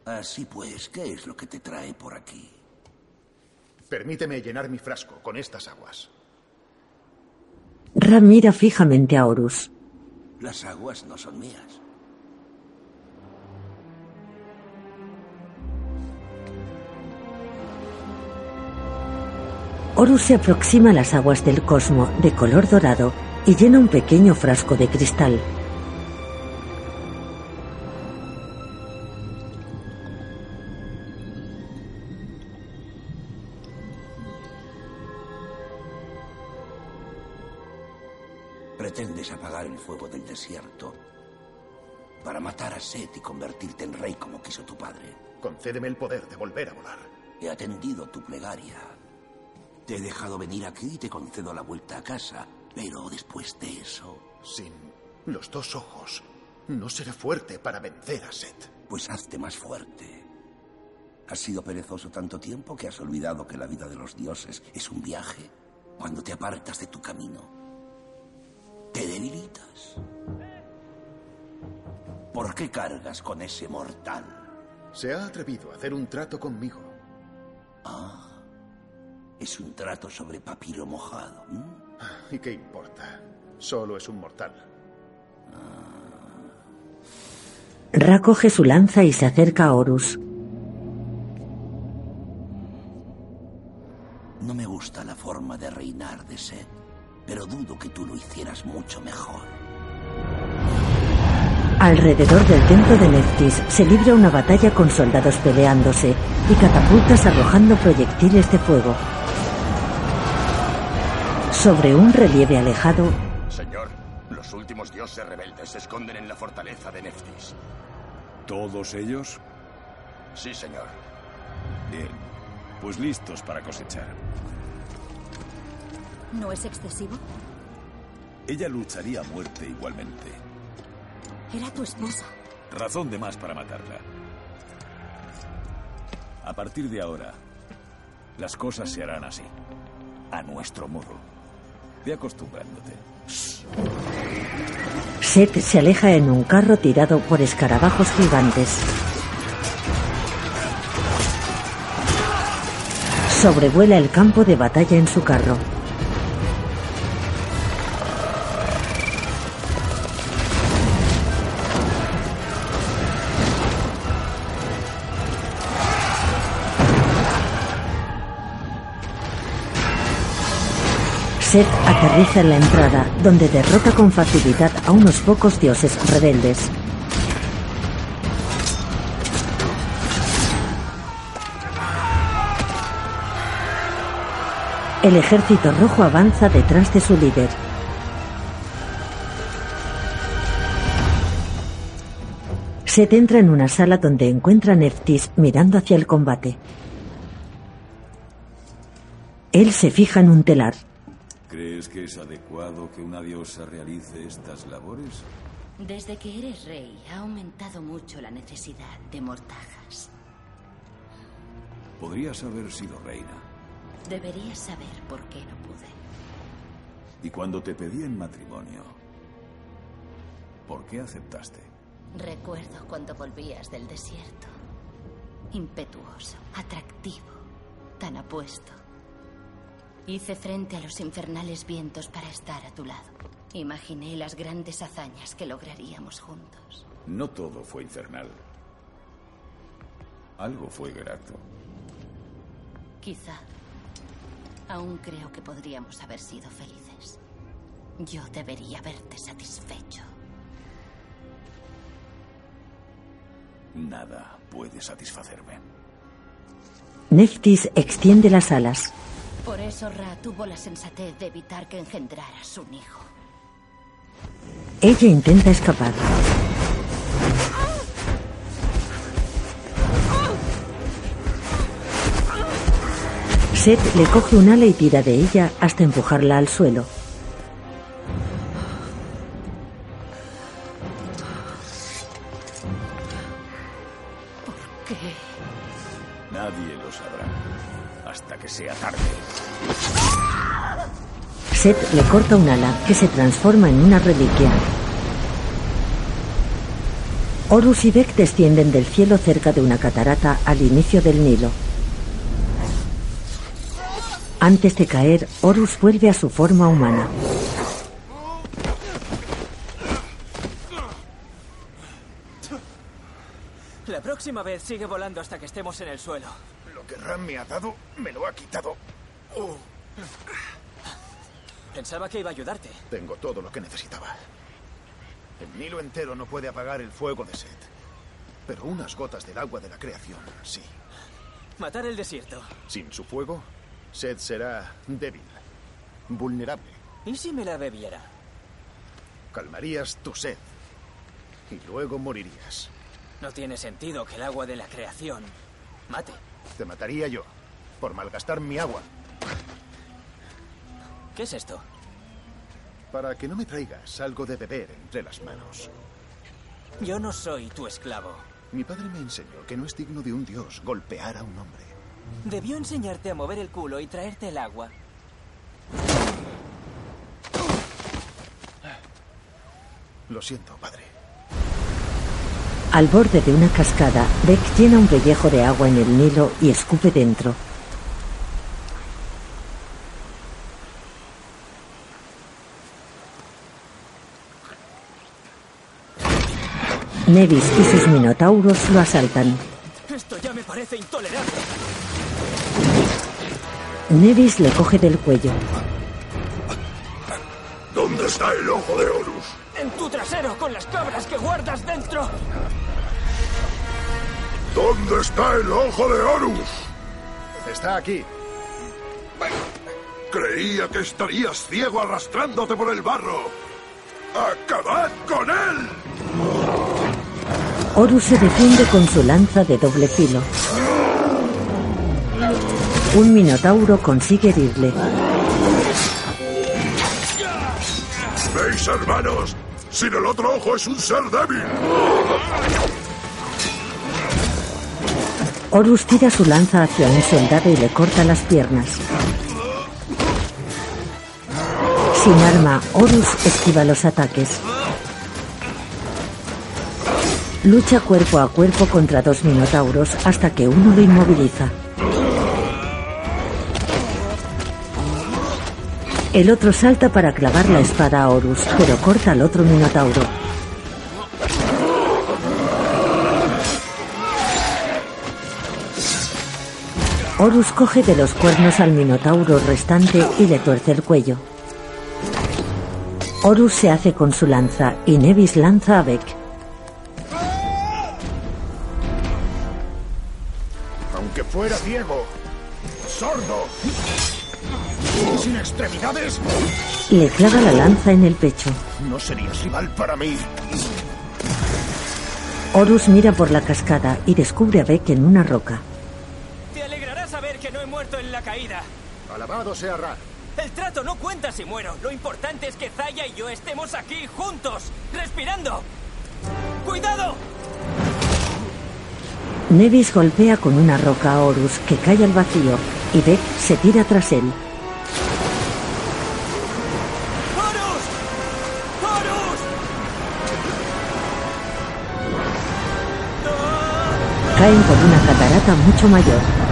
Así pues, ¿qué es lo que te trae por aquí? Permíteme llenar mi frasco con estas aguas. Ra mira fijamente a Horus. Las aguas no son mías. Horus se aproxima a las aguas del cosmo de color dorado y llena un pequeño frasco de cristal. Pretendes apagar el fuego del desierto para matar a Set y convertirte en rey como quiso tu padre. Concédeme el poder de volver a volar. He atendido tu plegaria. Te he dejado venir aquí y te concedo la vuelta a casa. Pero después de eso... Sin los dos ojos, no seré fuerte para vencer a Set. Pues hazte más fuerte. Has sido perezoso tanto tiempo que has olvidado que la vida de los dioses es un viaje. Cuando te apartas de tu camino, te debilitas. ¿Por qué cargas con ese mortal? Se ha atrevido a hacer un trato conmigo. Ah, es un trato sobre papiro mojado. ¿Y qué importa? Solo es un mortal. Ra coge su lanza y se acerca a Horus. No me gusta la forma de reinar de Set, pero dudo que tú lo hicieras mucho mejor. Alrededor del templo de Neftis se libra una batalla con soldados peleándose y catapultas arrojando proyectiles de fuego. Sobre un relieve alejado, Señor, los últimos dioses rebeldes se esconden en la fortaleza de Neftis. ¿Todos ellos? Sí, señor. Bien, pues listos para cosechar. ¿No es excesivo? Ella lucharía a muerte igualmente. Era tu esposa. Razón de más para matarla. A partir de ahora, las cosas se harán así. A nuestro modo. Ve acostumbrándote. Set se aleja en un carro tirado por escarabajos gigantes. Sobrevuela el campo de batalla en su carro. Set aterriza en la entrada, donde derrota con facilidad a unos pocos dioses rebeldes. El ejército rojo avanza detrás de su líder. Set entra en una sala donde encuentra a Neftis mirando hacia el combate. Él se fija en un telar. ¿Crees que es adecuado que una diosa realice estas labores? Desde que eres rey ha aumentado mucho la necesidad de mortajas. Podrías haber sido reina. Deberías saber por qué no pude. Y cuando te pedí en matrimonio, ¿por qué aceptaste? Recuerdo cuando volvías del desierto. Impetuoso, atractivo, tan apuesto. Hice frente a los infernales vientos para estar a tu lado. Imaginé las grandes hazañas que lograríamos juntos. No todo fue infernal. Algo fue grato. Quizá. Aún creo que podríamos haber sido felices. Yo debería verte satisfecho. Nada puede satisfacerme. Neftis extiende las alas. Por eso Ra tuvo la sensatez de evitar que engendraras un hijo. Ella intenta escapar. Set le coge un ala y tira de ella hasta empujarla al suelo. Set le corta un ala que se transforma en una reliquia. Horus y Beck descienden del cielo cerca de una catarata al inicio del Nilo. Antes de caer, Horus vuelve a su forma humana. La próxima vez sigue volando hasta que estemos en el suelo. Lo que Ram me ha dado, me lo ha quitado. Oh, Pensaba que iba a ayudarte. tengo todo lo que necesitaba. El Nilo entero no puede apagar el fuego de Set. Pero unas gotas del agua de la creación, sí. Matar el desierto. Sin su fuego, Set será débil, vulnerable. ¿Y si me la bebiera? Calmarías tu sed. Y luego morirías. No tiene sentido que el agua de la creación mate. Te mataría yo, por malgastar mi agua. ¿Qué es esto? Para que no me traigas algo de beber entre las manos. Yo no soy tu esclavo. Mi padre me enseñó que no es digno de un dios golpear a un hombre. Debió enseñarte a mover el culo y traerte el agua. Lo siento, padre. Al borde de una cascada, Beck llena un pellejo de agua en el Nilo y escupe dentro. Nevis y sus minotauros lo asaltan. Esto ya me parece intolerable. Nevis le coge del cuello. ¿Dónde está el ojo de Horus? En tu trasero con las cabras que guardas dentro. ¿Dónde está el ojo de Horus? Está aquí. Creía que estarías ciego arrastrándote por el barro. ¡Acabad con él! Horus se defiende con su lanza de doble filo. Un minotauro consigue herirle. ¿Veis, hermanos? Sin el otro ojo es un ser débil. Horus tira su lanza hacia un soldado y le corta las piernas. Sin arma, Horus esquiva los ataques. Lucha cuerpo a cuerpo contra dos minotauros hasta que uno lo inmoviliza. El otro salta para clavar la espada a Horus, pero corta al otro minotauro. Horus coge de los cuernos al minotauro restante y le tuerce el cuello. Horus se hace con su lanza y Nevis lanza a Beck. Fuera ciego, sordo y sin extremidades, Le clava la lanza en el pecho. no serías rival para mí. Horus mira por la cascada y descubre a Beck en una roca. Te alegrará saber que no he muerto en la caída. Alabado sea Ra. El trato no cuenta si muero. Lo importante es que Zaya y yo estemos aquí juntos, respirando. ¡Cuidado! Nevis golpea con una roca a Horus que cae al vacío y Beck se tira tras él. Caen por una catarata mucho mayor.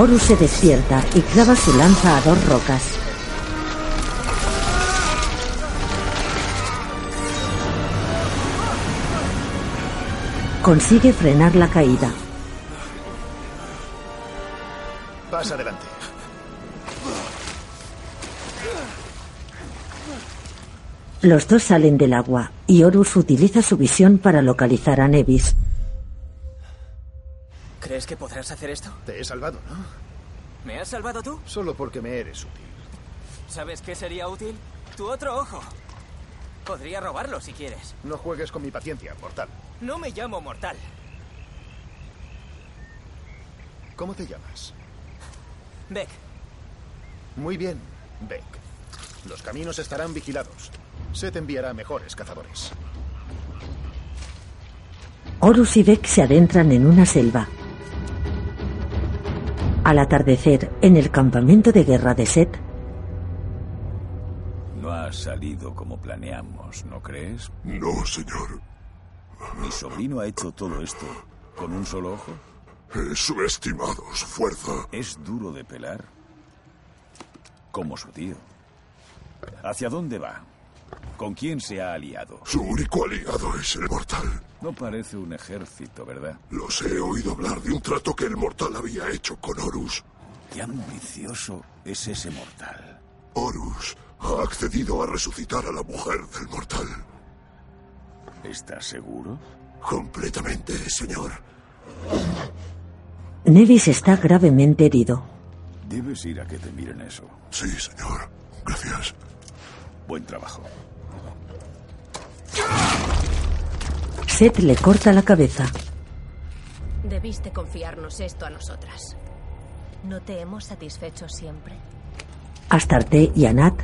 Horus se despierta y clava su lanza a dos rocas. Consigue frenar la caída. Vas adelante. Los dos salen del agua y Horus utiliza su visión para localizar a Nevis. ¿Crees que podrás hacer esto? Te he salvado, ¿no? ¿Me has salvado tú? Solo porque me eres útil. ¿Sabes qué sería útil? Tu otro ojo. Podría robarlo si quieres. No juegues con mi paciencia, mortal. No me llamo mortal. ¿Cómo te llamas? Beck, Muy bien, Beck. Los caminos estarán vigilados. Se te enviará mejores cazadores. Horus y Beck se adentran en una selva. Al atardecer, en el campamento de guerra de Set, No ha salido como planeamos, ¿no crees? No, señor. ¿Mi sobrino ha hecho todo esto con un solo ojo? He subestimado su fuerza. ¿Es duro de pelar? Como su tío. ¿Hacia dónde va? ¿Con quién se ha aliado? Su único aliado es el mortal. No parece un ejército, ¿verdad? Los he oído hablar de un trato que el mortal había hecho con Horus. ¿Qué ambicioso es ese mortal? Horus ha accedido a resucitar a la mujer del mortal. ¿Estás seguro? Completamente, señor. Nevis está gravemente herido. Debes ir a que te miren eso. Sí, señor. Gracias. Buen trabajo. Set le corta la cabeza. Debiste confiarnos esto a nosotras. ¿No te hemos satisfecho siempre? Astarte y Anat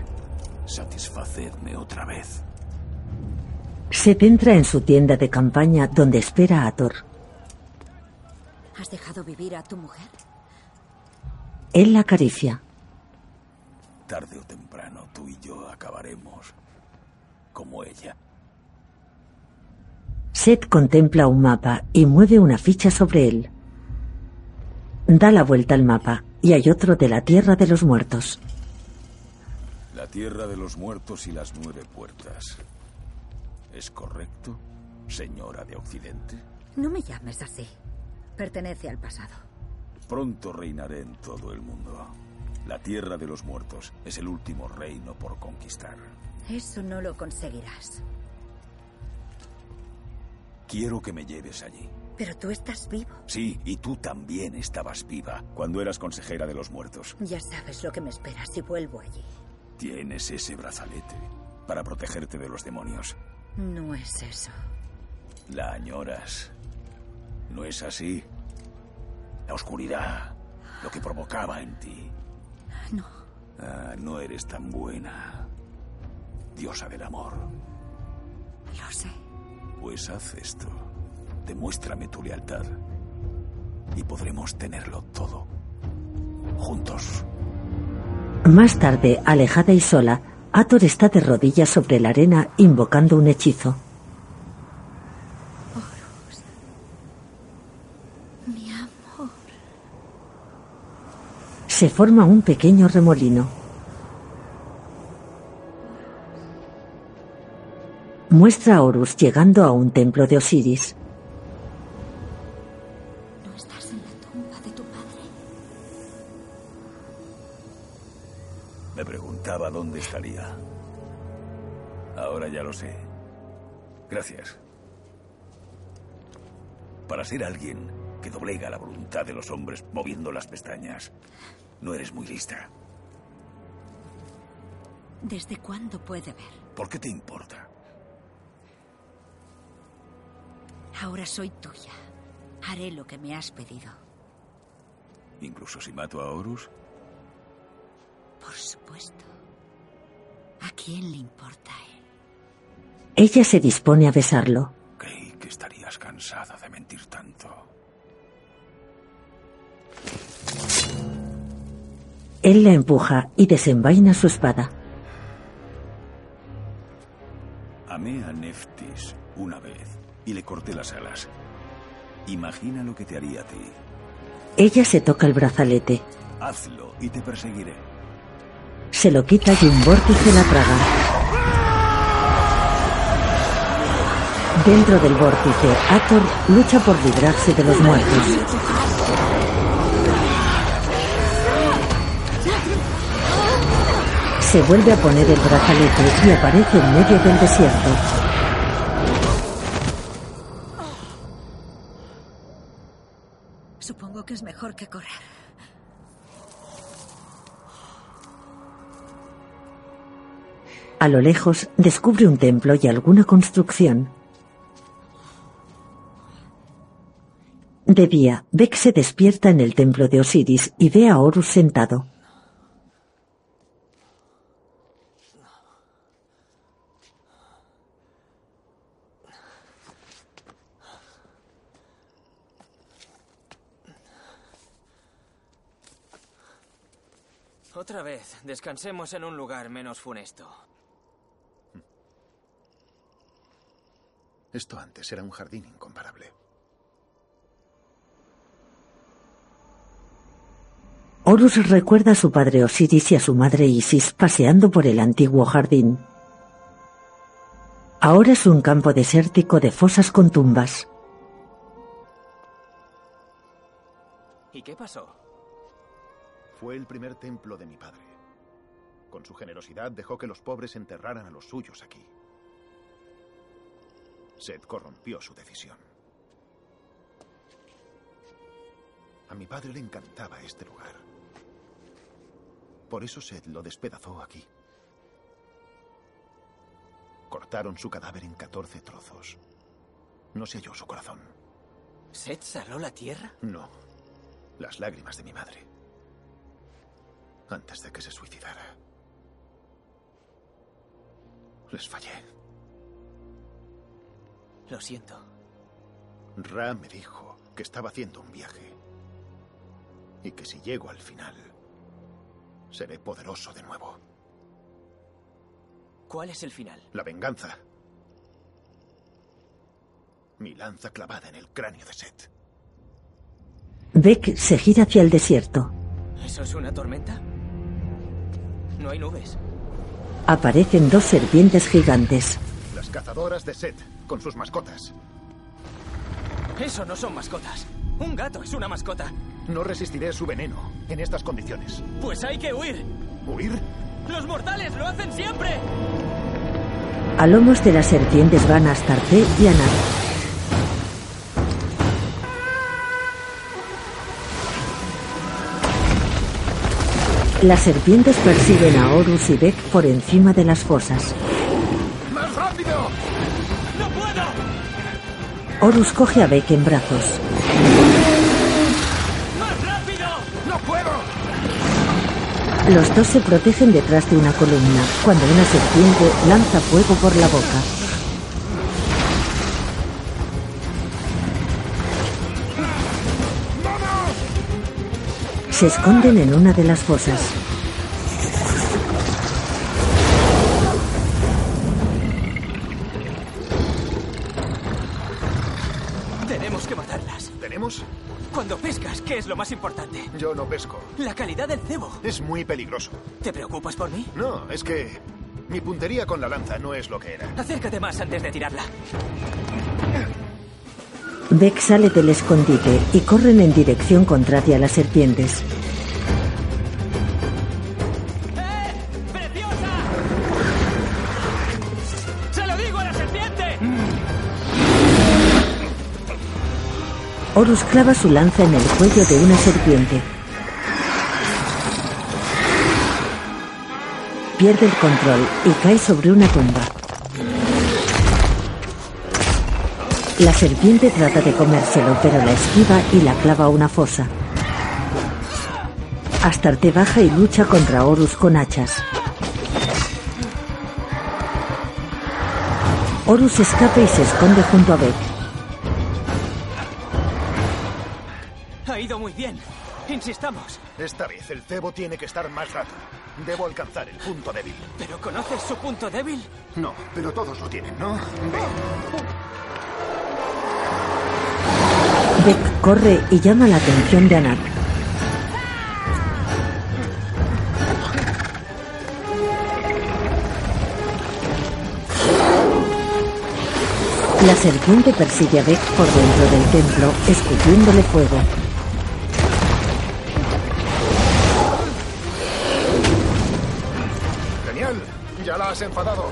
Satisfacedme otra vez. Set entra en su tienda de campaña donde espera a Thor. ¿Has dejado vivir a tu mujer? Él la acaricia. Tarde o temprano tú y yo acabaremos como ella. Set contempla un mapa y mueve una ficha sobre él. Da la vuelta al mapa y hay otro de la Tierra de los Muertos. La tierra de los muertos y las nueve puertas. ¿Es correcto, señora de Occidente? No me llames así. Pertenece al pasado. Pronto reinaré en todo el mundo. La tierra de los muertos es el último reino por conquistar. Eso no lo conseguirás. Quiero que me lleves allí. Pero tú estás vivo. Sí, y tú también estabas viva cuando eras consejera de los muertos. Ya sabes lo que me espera si vuelvo allí. Tienes ese brazalete para protegerte de los demonios. No es eso. La añoras. ¿No es así? La oscuridad, lo que provocaba en ti. No. Ah, no eres tan buena. Diosa del amor. Lo sé. Pues haz esto. Demuéstrame tu lealtad. Y podremos tenerlo todo. Juntos. Más tarde, alejada y sola, Ator está de rodillas sobre la arena invocando un hechizo. Se forma un pequeño remolino. Muestra a Horus llegando a un templo de Osiris. No estás en la tumba de tu padre. Me preguntaba dónde estaría. Ahora ya lo sé. Gracias. Para ser alguien que doblega la voluntad de los hombres moviendo las pestañas, no eres muy lista. ¿Desde cuándo puede ver? ¿Por qué te importa? Ahora soy tuya. Haré lo que me has pedido. Incluso si mato a Horus, Por supuesto. ¿A quién le importa él? Ella se dispone a besarlo. creí que estarías cansada de Él la empuja y desenvaina su espada. Amé a Neftis una vez y le corté las alas. Imagina lo que te haría a ti. Ella se toca el brazalete. Hazlo y te perseguiré. Se lo quita y un vórtice la traga. Dentro del vórtice, Ator lucha por librarse de los muertos. Se vuelve a poner el brazalete y aparece en medio del desierto. Supongo que es mejor que correr. A lo lejos descubre un templo y alguna construcción. De día, Beck se despierta en el templo de Osiris y ve a Horus sentado. Otra vez, descansemos en un lugar menos funesto. Esto antes era un jardín incomparable. Horus recuerda a su padre Osiris y a su madre Isis paseando por el antiguo jardín. Ahora es un campo desértico de fosas con tumbas. ¿Y qué pasó? Fue el primer templo de mi padre. Con su generosidad dejó que los pobres enterraran a los suyos aquí. Seth corrompió su decisión. A mi padre le encantaba este lugar. Por eso Seth lo despedazó aquí. Cortaron su cadáver en 14 trozos. No se halló su corazón. ¿Seth saló la tierra? No. Las lágrimas de mi madre. Antes de que se suicidara. Les fallé. Lo siento. Ra me dijo que estaba haciendo un viaje. Y que si llego al final, seré poderoso de nuevo. ¿Cuál es el final? La venganza. Mi lanza clavada en el cráneo de Set. Beck se gira hacia el desierto. ¿Eso es una tormenta? No hay nubes. Aparecen dos serpientes gigantes. Las cazadoras de Set, con sus mascotas. Eso no son mascotas. Un gato es una mascota. No resistiré su veneno en estas condiciones. Pues hay que huir. ¿Huir? ¡Los mortales lo hacen siempre! A lomos de las serpientes van Astarte y Anat. Las serpientes persiguen a Horus y Beck por encima de las fosas. ¡Más rápido! ¡No puedo! Horus coge a Beck en brazos. ¡Más rápido! ¡No puedo! Los dos se protegen detrás de una columna cuando una serpiente lanza fuego por la boca. Se esconden en una de las fosas. Tenemos que matarlas. ¿Tenemos? Cuando pescas, ¿qué es lo más importante? Yo no pesco. La calidad del cebo. Es muy peligroso. ¿Te preocupas por mí? No, es que mi puntería con la lanza no es lo que era. Acércate más antes de tirarla. Beck sale del escondite y corren en dirección contraria a las serpientes. ¡Se lo digo a la serpiente! Horus clava su lanza en el cuello de una serpiente. Pierde el control y cae sobre una tumba. La serpiente trata de comérselo, pero la esquiva y la clava a una fosa. Astarte baja y lucha contra Horus con hachas. Horus escapa y se esconde junto a Beck. Ha ido muy bien. Insistamos. Esta vez el cebo tiene que estar más rato. Debo alcanzar el punto débil. ¿Pero conoces su punto débil? No, pero todos lo tienen, ¿no? Ve. Beck corre y llama la atención de Anat. La serpiente persigue a Beck por dentro del templo, escupiéndole fuego. Genial. Ya la has enfadado.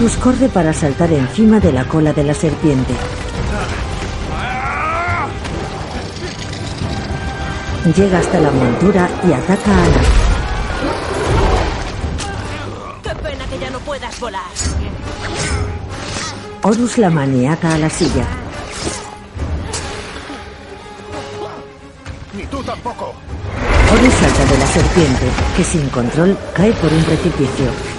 Horus corre para saltar encima de la cola de la serpiente. Llega hasta la montura y ataca a Anat. ¡Qué pena que ya no puedas volar! Horus la maniata a la silla. Ni tú tampoco. Horus salta de la serpiente, que sin control cae por un precipicio.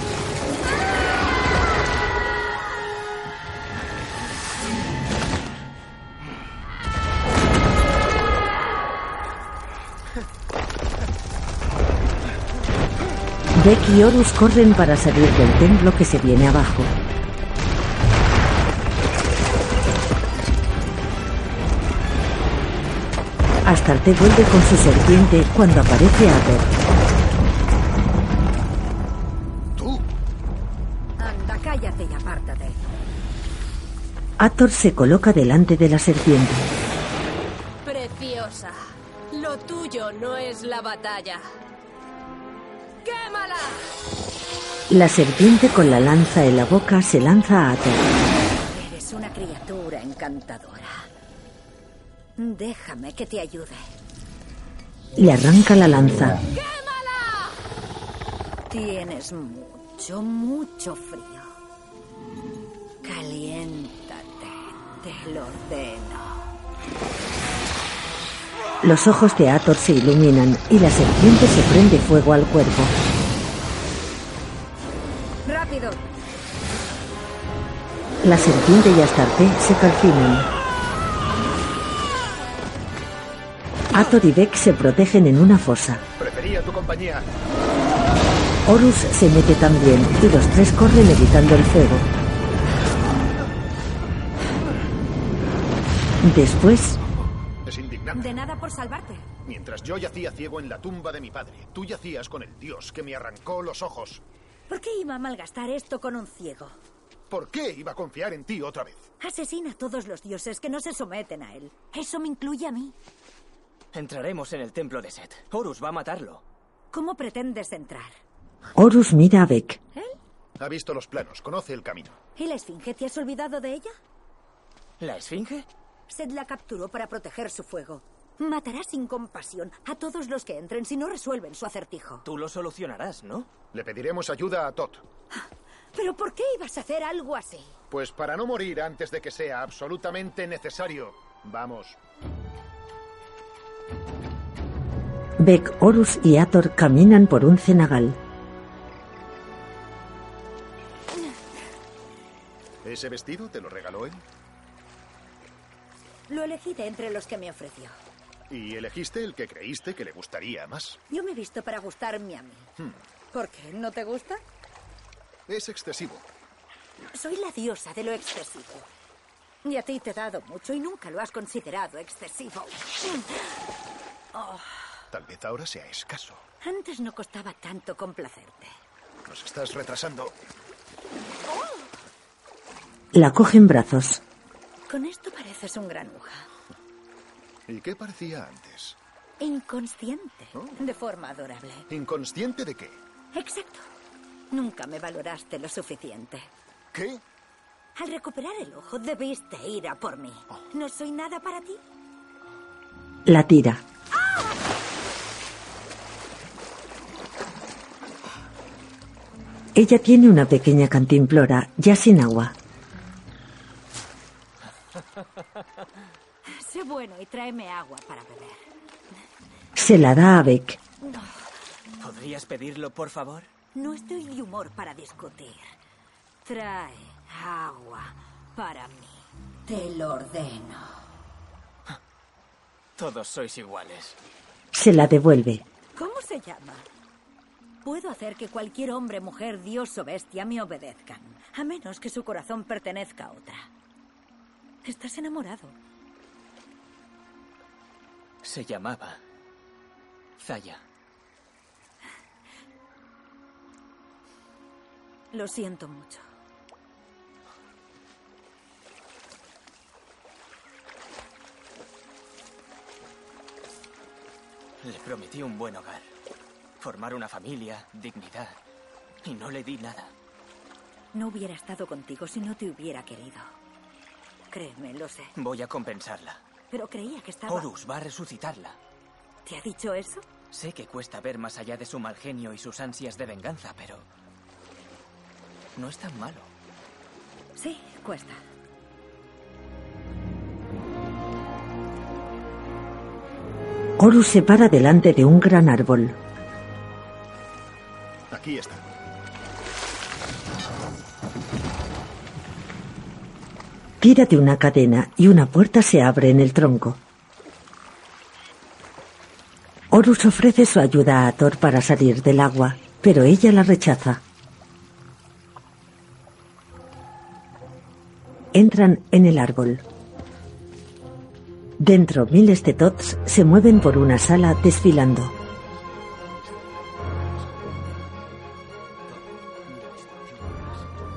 Beck y Horus corren para salir del templo que se viene abajo. Astarte vuelve con su serpiente cuando aparece Ator. Anda, cállate y apártate. Ator se coloca delante de la serpiente. Preciosa. Lo tuyo no es la batalla. ¡Quémala! La serpiente con la lanza en la boca se lanza a Ator. Eres una criatura encantadora. Déjame que te ayude. Le arranca la lanza. Tienes mucho, mucho frío. Caliéntate, te lo ordeno. Los ojos de Ator se iluminan y la serpiente se prende fuego al cuerpo. ¡Rápido! La serpiente y Astarte se calcinan. Ator y Beck se protegen en una fosa. Prefería tu compañía. Horus se mete también y los tres corren evitando el fuego. Después, Es indignante. De nada por salvarte. Mientras yo yacía ciego en la tumba de mi padre, tú yacías con el dios que me arrancó los ojos. ¿Por qué iba a malgastar esto con un ciego? ¿Por qué iba a confiar en ti otra vez? Asesina a todos los dioses que no se someten a él. Eso me incluye a mí. Entraremos en el templo de Set. Horus va a matarlo. ¿Cómo pretendes entrar? Horus mira a Beck. Ha visto los planos, conoce el camino. ¿Y la esfinge te has olvidado de ella? ¿La esfinge? Sed la capturó para proteger su fuego. Matará sin compasión a todos los que entren si no resuelven su acertijo. Tú lo solucionarás, ¿no? Le pediremos ayuda a Tot. ¿Pero por qué ibas a hacer algo así? Pues para no morir antes de que sea absolutamente necesario. Vamos. Beck, Horus y Ator caminan por un cenagal. ¿Ese vestido te lo regaló él? Lo elegí de entre los que me ofreció. Y elegiste el que creíste que le gustaría más. Yo me he visto para gustarme a mí. Hmm. ¿Por qué? ¿No te gusta? Es excesivo. Soy la diosa de lo excesivo. Y a ti te he dado mucho y nunca lo has considerado excesivo. Oh, Tal vez ahora sea escaso. antes no costaba tanto complacerte. Nos estás retrasando. La coge en brazos. Con esto pareces un granuja. ¿Y qué parecía antes? Inconsciente. De forma adorable. ¿Inconsciente de qué? Exacto. Nunca me valoraste lo suficiente. ¿Qué? Al recuperar el ojo debiste ir a por mí. ¿No soy nada para ti? La tira. Ella tiene una pequeña cantimplora, ya sin agua. Sé bueno y tráeme agua para beber. Se la da a Beck. ¿Podrías pedirlo, por favor? No estoy de humor para discutir. Trae agua para mí. Te lo ordeno. Todos sois iguales. Se la devuelve. ¿Cómo se llama? Puedo hacer que cualquier hombre, mujer, dios o bestia me obedezcan, a menos que su corazón pertenezca a otra. Estás enamorado. Se llamaba Zaya. Lo siento mucho. Le prometí un buen hogar, formar una familia, dignidad. Y no le di nada. No hubiera estado contigo si no te hubiera querido. Créeme, lo sé. Voy a compensarla. Pero creía que estaba... Horus va a resucitarla. ¿Te ha dicho eso? Sé que cuesta ver más allá de su mal genio y sus ansias de venganza, pero... No es tan malo. Sí, cuesta. Horus se para delante de un gran árbol. Aquí está. Tira una cadena y una puerta se abre en el tronco. Horus ofrece su ayuda a Thor para salir del agua. pero ella la rechaza. Entran en el árbol. Dentro, miles de tots se mueven por una sala desfilando.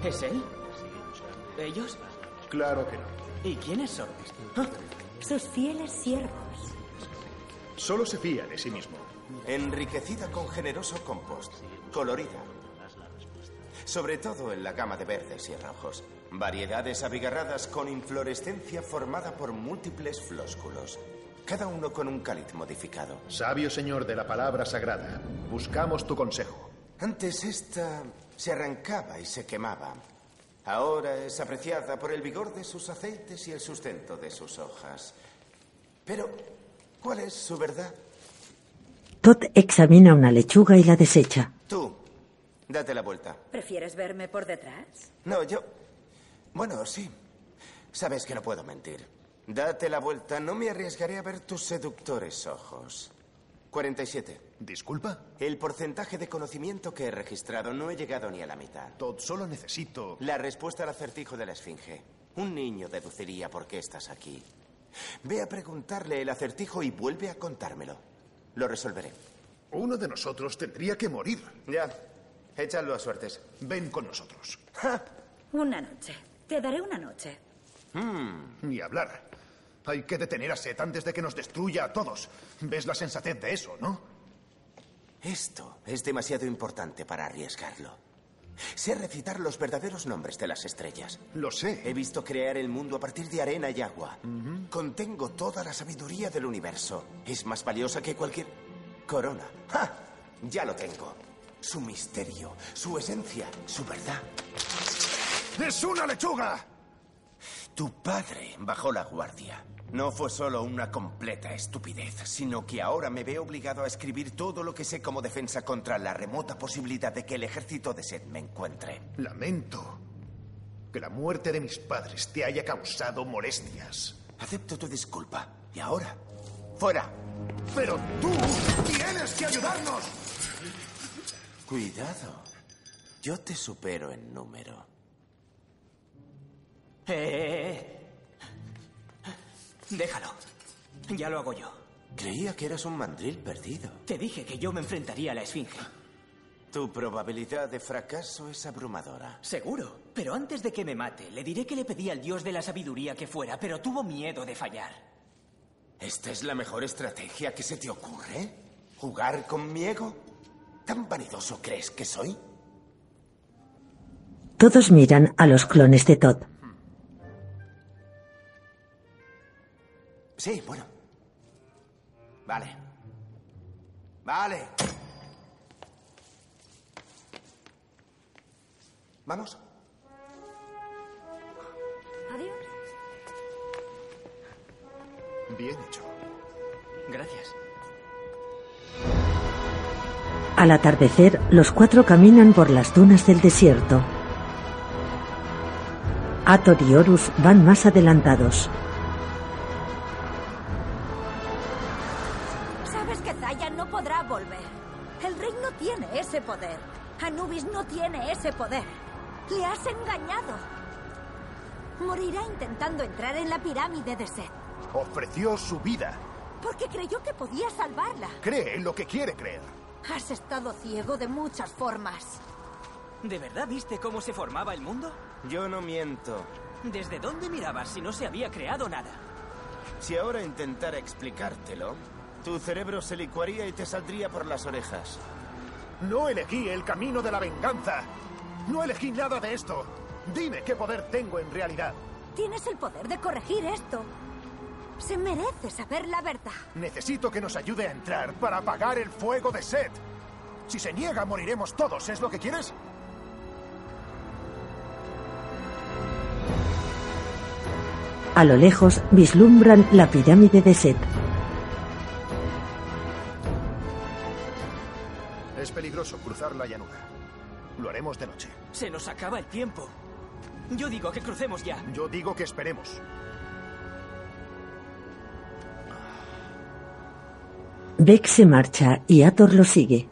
¿Es él? Claro que no. ¿Y quiénes son? Sus fieles siervos. Solo se fía de sí mismo. Enriquecida con generoso compost. Colorida. Sobre todo en la gama de verdes y rojos. Variedades abigarradas con inflorescencia formada por múltiples flósculos. Cada uno con un cáliz modificado. Sabio señor de la palabra sagrada, buscamos tu consejo. Antes esta se arrancaba y se quemaba. Ahora es apreciada por el vigor de sus aceites y el sustento de sus hojas. Pero, ¿cuál es su verdad? Todd examina una lechuga y la desecha. Tú, date la vuelta. ¿Prefieres verme por detrás? No, yo... Bueno, sí. Sabes que no puedo mentir. Date la vuelta, no me arriesgaré a ver tus seductores ojos. 47. ¿Disculpa? El porcentaje de conocimiento que he registrado no he llegado ni a la mitad. Todd, solo necesito... La respuesta al acertijo de la Esfinge. Un niño deduciría por qué estás aquí. Ve a preguntarle el acertijo y vuelve a contármelo. Lo resolveré. Uno de nosotros tendría que morir. Ya. Échalo a suertes. Ven con nosotros. Una noche. Te daré una noche. Hmm, Ni hablar. Hay que detener a Set antes de que nos destruya a todos. ¿Ves la sensatez de eso, no? Esto es demasiado importante para arriesgarlo. Sé recitar los verdaderos nombres de las estrellas. Lo sé. He visto crear el mundo a partir de arena y agua. Contengo toda la sabiduría del universo. Es más valiosa que cualquier corona. ¡Ja! Ya lo tengo. Su misterio, su esencia, su verdad. ¡Es una lechuga! Tu padre bajó la guardia. No fue solo una completa estupidez, sino que ahora me veo obligado a escribir todo lo que sé como defensa contra la remota posibilidad de que el ejército de Seth me encuentre. Lamento que la muerte de mis padres te haya causado molestias. Acepto tu disculpa. ¿Y ahora? ¡Fuera! Pero tú tienes que ayudarnos. Cuidado. Yo te supero en número. Eh, eh, eh. Déjalo. Ya lo hago yo. Creía que eras un mandril perdido. Te dije que yo me enfrentaría a la Esfinge. Tu probabilidad de fracaso es abrumadora. Seguro. Pero antes de que me mate, le diré que le pedí al dios de la sabiduría que fuera, pero tuvo miedo de fallar. ¿Esta es la mejor estrategia que se te ocurre? ¿Jugar con mi ego? ¿Tan vanidoso crees que soy? Todos miran a los clones de Todd. Sí, bueno. Vale. Vale. ¿Vamos? Adiós. Bien hecho. Gracias. Al atardecer, los cuatro caminan por las dunas del desierto. Ator y Horus van más adelantados. Anubis no tiene ese poder. Le has engañado. Morirá intentando entrar en la pirámide de Set. Ofreció su vida. Porque creyó que podía salvarla. Cree en lo que quiere creer. Has estado ciego de muchas formas. ¿De verdad viste cómo se formaba el mundo? Yo no miento. ¿Desde dónde mirabas si no se había creado nada? Si ahora intentara explicártelo, tu cerebro se licuaría y te saldría por las orejas. No elegí el camino de la venganza. No elegí nada de esto. Dime qué poder tengo en realidad. Tienes el poder de corregir esto. Se merece saber la verdad. Necesito que nos ayude a entrar para apagar el fuego de Set. Si se niega, moriremos todos. ¿Es lo que quieres? A lo lejos vislumbran la pirámide de Set. Peligroso cruzar la llanura. Lo haremos de noche. Se nos acaba el tiempo. Yo digo que crucemos ya. Yo digo que esperemos. Beck se marcha y Ator lo sigue.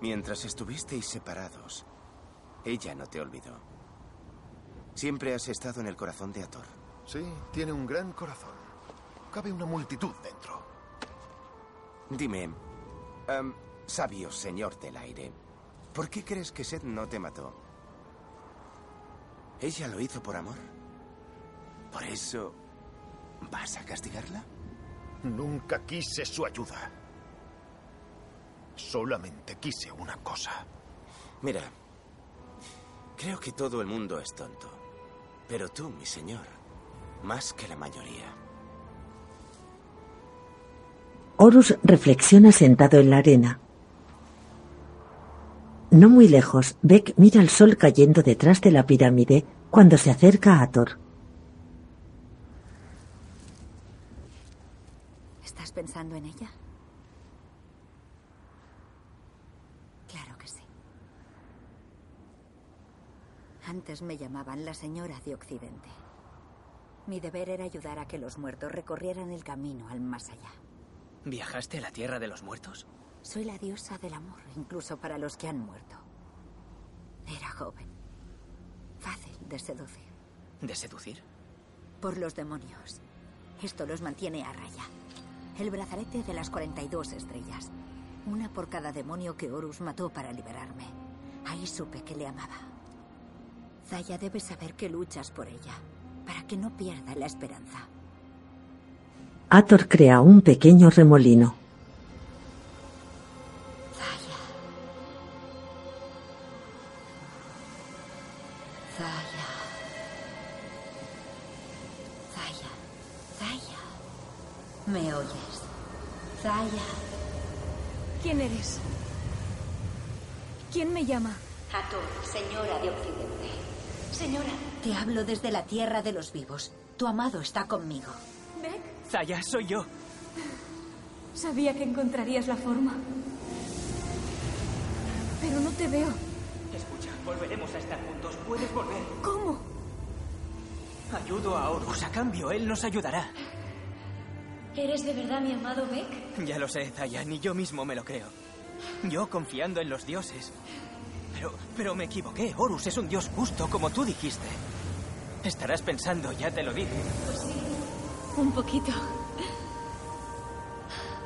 Mientras estuvisteis separados, ella no te olvidó. Siempre has estado en el corazón de Ator. Sí, tiene un gran corazón. Cabe una multitud dentro. Dime, em, sabio señor del aire, ¿por qué crees que Seth no te mató? ¿Ella lo hizo por amor? ¿Por eso vas a castigarla? Nunca quise su ayuda. Solamente quise una cosa. Mira, creo que todo el mundo es tonto. Pero tú, mi señor, más que la mayoría. Horus reflexiona sentado en la arena. No muy lejos, Beck mira el sol cayendo detrás de la pirámide cuando se acerca a Thor. ¿Estás pensando en ella? Claro que sí. Antes me llamaban la señora de Occidente. Mi deber era ayudar a que los muertos recorrieran el camino al más allá. ¿Viajaste a la tierra de los muertos? Soy la diosa del amor, incluso para los que han muerto. Era joven. Fácil de seducir. ¿De seducir? Por los demonios. Esto los mantiene a raya. El brazalete de las 42 estrellas. Una por cada demonio que Horus mató para liberarme. Ahí supe que le amaba. Zaya debe saber que luchas por ella, para que no pierda la esperanza. Ator crea un pequeño remolino. Zaya. Zaya. Zaya. ¿Me oyes? Zaya. ¿Quién eres? ¿Quién me llama? Ator, señora de Occidente. Señora. Te hablo desde la tierra de los vivos. Tu amado está conmigo. Zaya, soy yo. Sabía que encontrarías la forma. Pero no te veo. Escucha, volveremos a estar juntos. Puedes volver. ¿Cómo? Ayudo a Horus. A cambio, él nos ayudará. ¿Eres de verdad mi amado Beck? Ya lo sé, Zaya. Ni yo mismo me lo creo. Yo confiando en los dioses. Pero, pero me equivoqué. Horus es un dios justo, como tú dijiste. Estarás pensando, ya te lo dije. Pues sí, un poquito.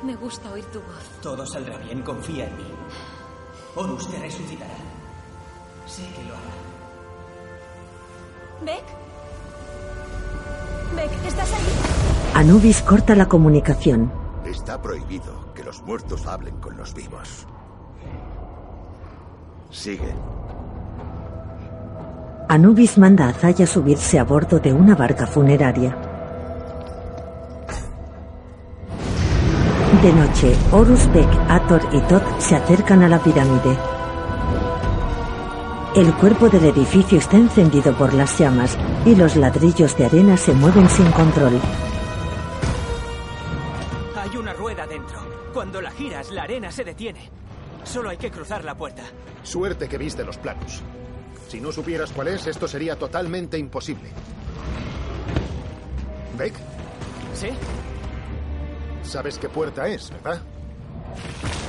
Me gusta oír tu voz. Todo saldrá bien, confía en mí. Horus te resucitará. Sé que lo hará. ¿Beck? Beck, ¿estás ahí? Anubis corta la comunicación. Está prohibido que los muertos hablen con los vivos. Sigue. Anubis manda a Zaya subirse a bordo de una barca funeraria. De noche, Horus, Beck, Ator y Todd se acercan a la pirámide. El cuerpo del edificio está encendido por las llamas y los ladrillos de arena se mueven sin control. Hay una rueda dentro. Cuando la giras, la arena se detiene. Solo hay que cruzar la puerta. Suerte que viste los planos. Si no supieras cuál es, esto sería totalmente imposible. ¿Beck? ¿Sí? ¿Sabes qué puerta es, verdad?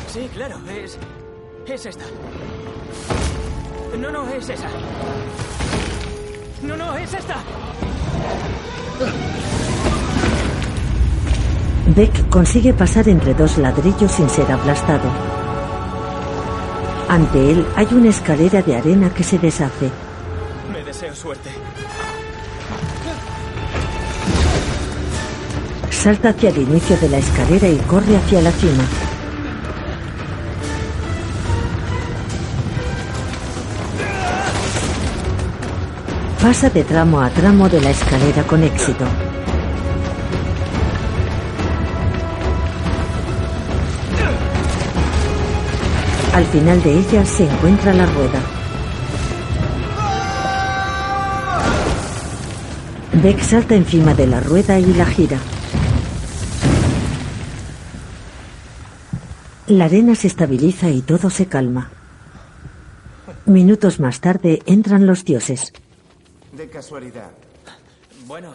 Sí, claro, es. Es esta. No, no, es esa. No, no, es esta. Beck consigue pasar entre dos ladrillos sin ser aplastado. Ante él hay una escalera de arena que se deshace. Me deseo suerte. Salta hacia el inicio de la escalera y corre hacia la cima. Pasa de tramo a tramo de la escalera con éxito. Al final de ella se encuentra la rueda. Beck salta encima de la rueda y la gira. La arena se estabiliza y todo se calma. Minutos más tarde entran los dioses. De casualidad, Bueno,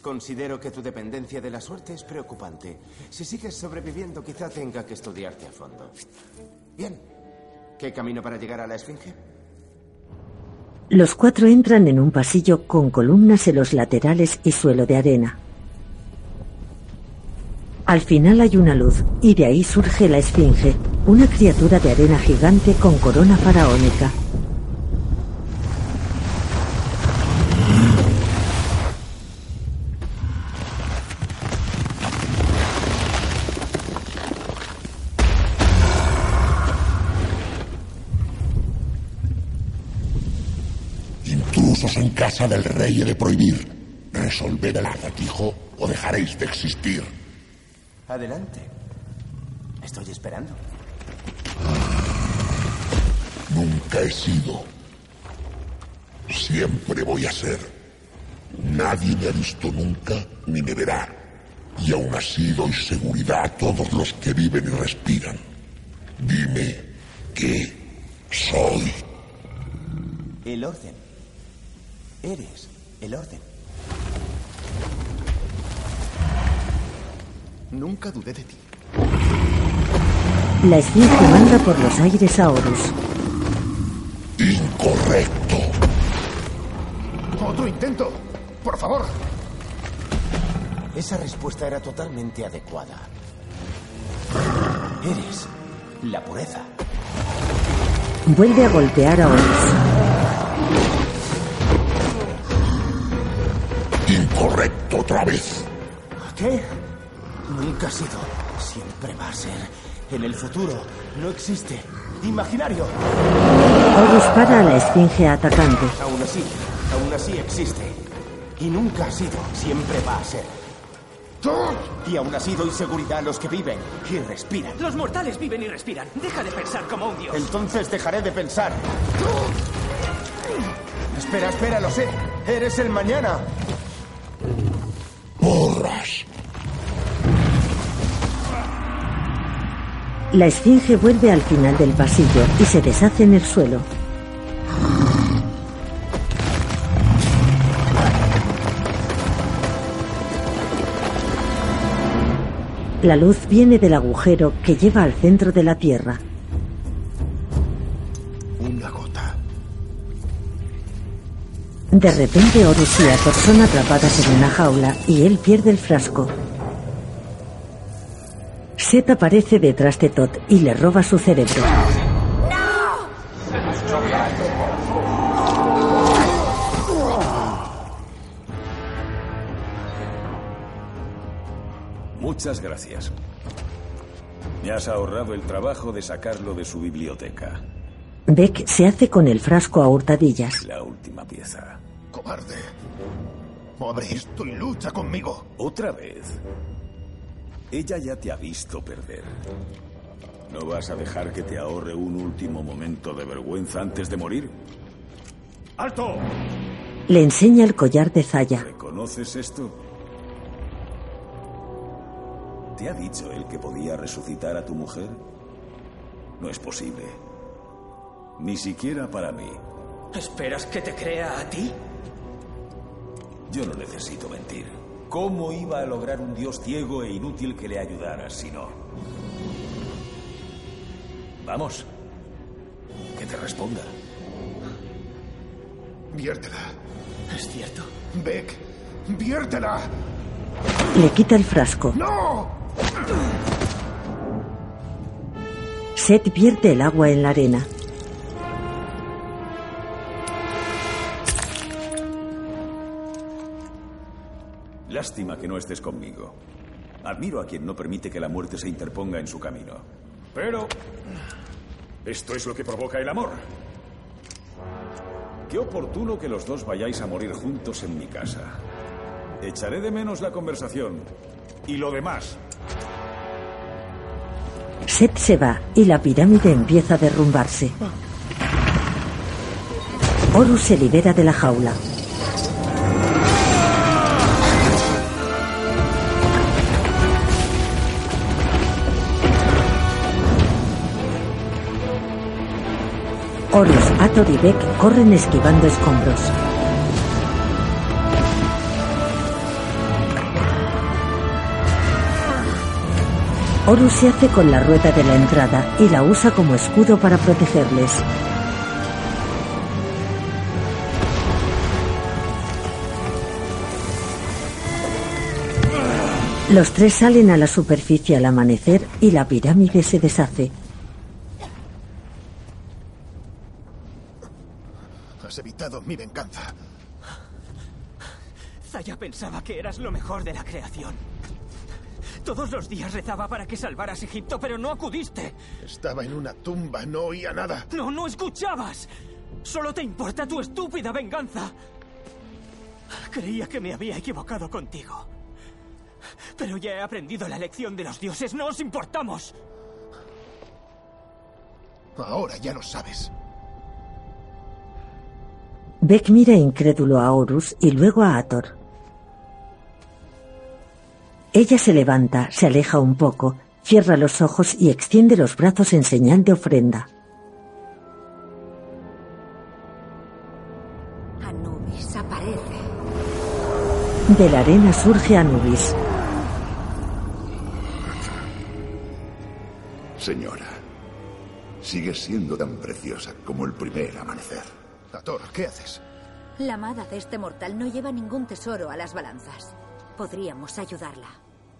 considero que tu dependencia de la suerte es preocupante. Si sigues sobreviviendo, quizá tenga que estudiarte a fondo. Bien, ¿Qué camino para llegar a la Esfinge? Los cuatro entran en un pasillo con columnas en los laterales y suelo de arena. Al final hay una luz y de ahí surge la Esfinge, una criatura de arena gigante con corona faraónica. Intrusos en casa del rey he de prohibir. Resolved el acertijo o dejaréis de existir. Adelante. Estoy esperando. Nunca he sido. Siempre voy a ser. Nadie me ha visto nunca ni me verá. Y aún así doy seguridad a todos los que viven y respiran. Dime qué soy. El orden. Eres el orden. Nunca dudé de ti. La esfinge manda por los aires a Horus. Incorrecto. Otro intento. Por favor. Esa respuesta era totalmente adecuada. Eres la pureza. Vuelve a golpear a Horus. Incorrecto otra vez. ¿Qué? Nunca ha sido. Siempre va a ser. En el futuro no existe. Imaginario. Horus para a la esfinge atacante. Aún así, aún así existe. Y nunca ha sido. Siempre va a ser. Y aún así doy seguridad a los que viven y respiran. Los mortales viven y respiran. Deja de pensar como un dios. Entonces dejaré de pensar. Espera, espera, lo sé. Eres el mañana. Porras. La esfinge vuelve al final del pasillo y se deshace en el suelo. La luz viene del agujero que lleva al centro de la Tierra. Una gota. De repente Horus y Athor son atrapadas en una jaula y él pierde el frasco. Set aparece detrás de Todd y le roba su cerebro. Muchas gracias. Me has ahorrado el trabajo de sacarlo de su biblioteca. Beck se hace con el frasco a hurtadillas. La última pieza. Cobarde. Abre esto y lucha conmigo. ¿Otra vez? Ella ya te ha visto perder. ¿No vas a dejar que te ahorre un último momento de vergüenza antes de morir? ¡Alto! Le enseña el collar de Zaya. ¿Reconoces esto? ¿Te ha dicho él que podía resucitar a tu mujer? No es posible. Ni siquiera para mí. ¿Esperas que te crea a ti? Yo no necesito mentir. ¿Cómo iba a lograr un dios ciego e inútil que le ayudara si no? Vamos. Que te responda. Viértela. ¿Es cierto? Beck, viértela. Le quita el frasco. ¡No! Seth vierte el agua en la arena. Lástima que no estés conmigo. Admiro a quien no permite que la muerte se interponga en su camino. Pero... Esto es lo que provoca el amor. Qué oportuno que los dos vayáis a morir juntos en mi casa. Echaré de menos la conversación. Y lo demás. Seth se va y la pirámide empieza a derrumbarse. Horus se libera de la jaula. Horus, Ator y Beck corren esquivando escombros. Horus se hace con la rueda de la entrada y la usa como escudo para protegerles. Los tres salen a la superficie al amanecer y la pirámide se deshace. Has evitado mi venganza. Zaya pensaba que eras lo mejor de la creación. Todos los días rezaba para que salvaras Egipto, pero no acudiste. Estaba en una tumba, no oía nada. No, no escuchabas. Solo te importa tu estúpida venganza. Creía que me había equivocado contigo. Pero ya he aprendido la lección de los dioses. No os importamos. Ahora ya lo sabes. Beck mira incrédulo a Horus y luego a Ator. Ella se levanta, se aleja un poco, cierra los ojos y extiende los brazos en señal de ofrenda. Anubis aparece. De la arena surge Anubis. Señora, sigues siendo tan preciosa como el primer amanecer. Ator, ¿qué haces? La amada de este mortal no lleva ningún tesoro a las balanzas. Podríamos ayudarla.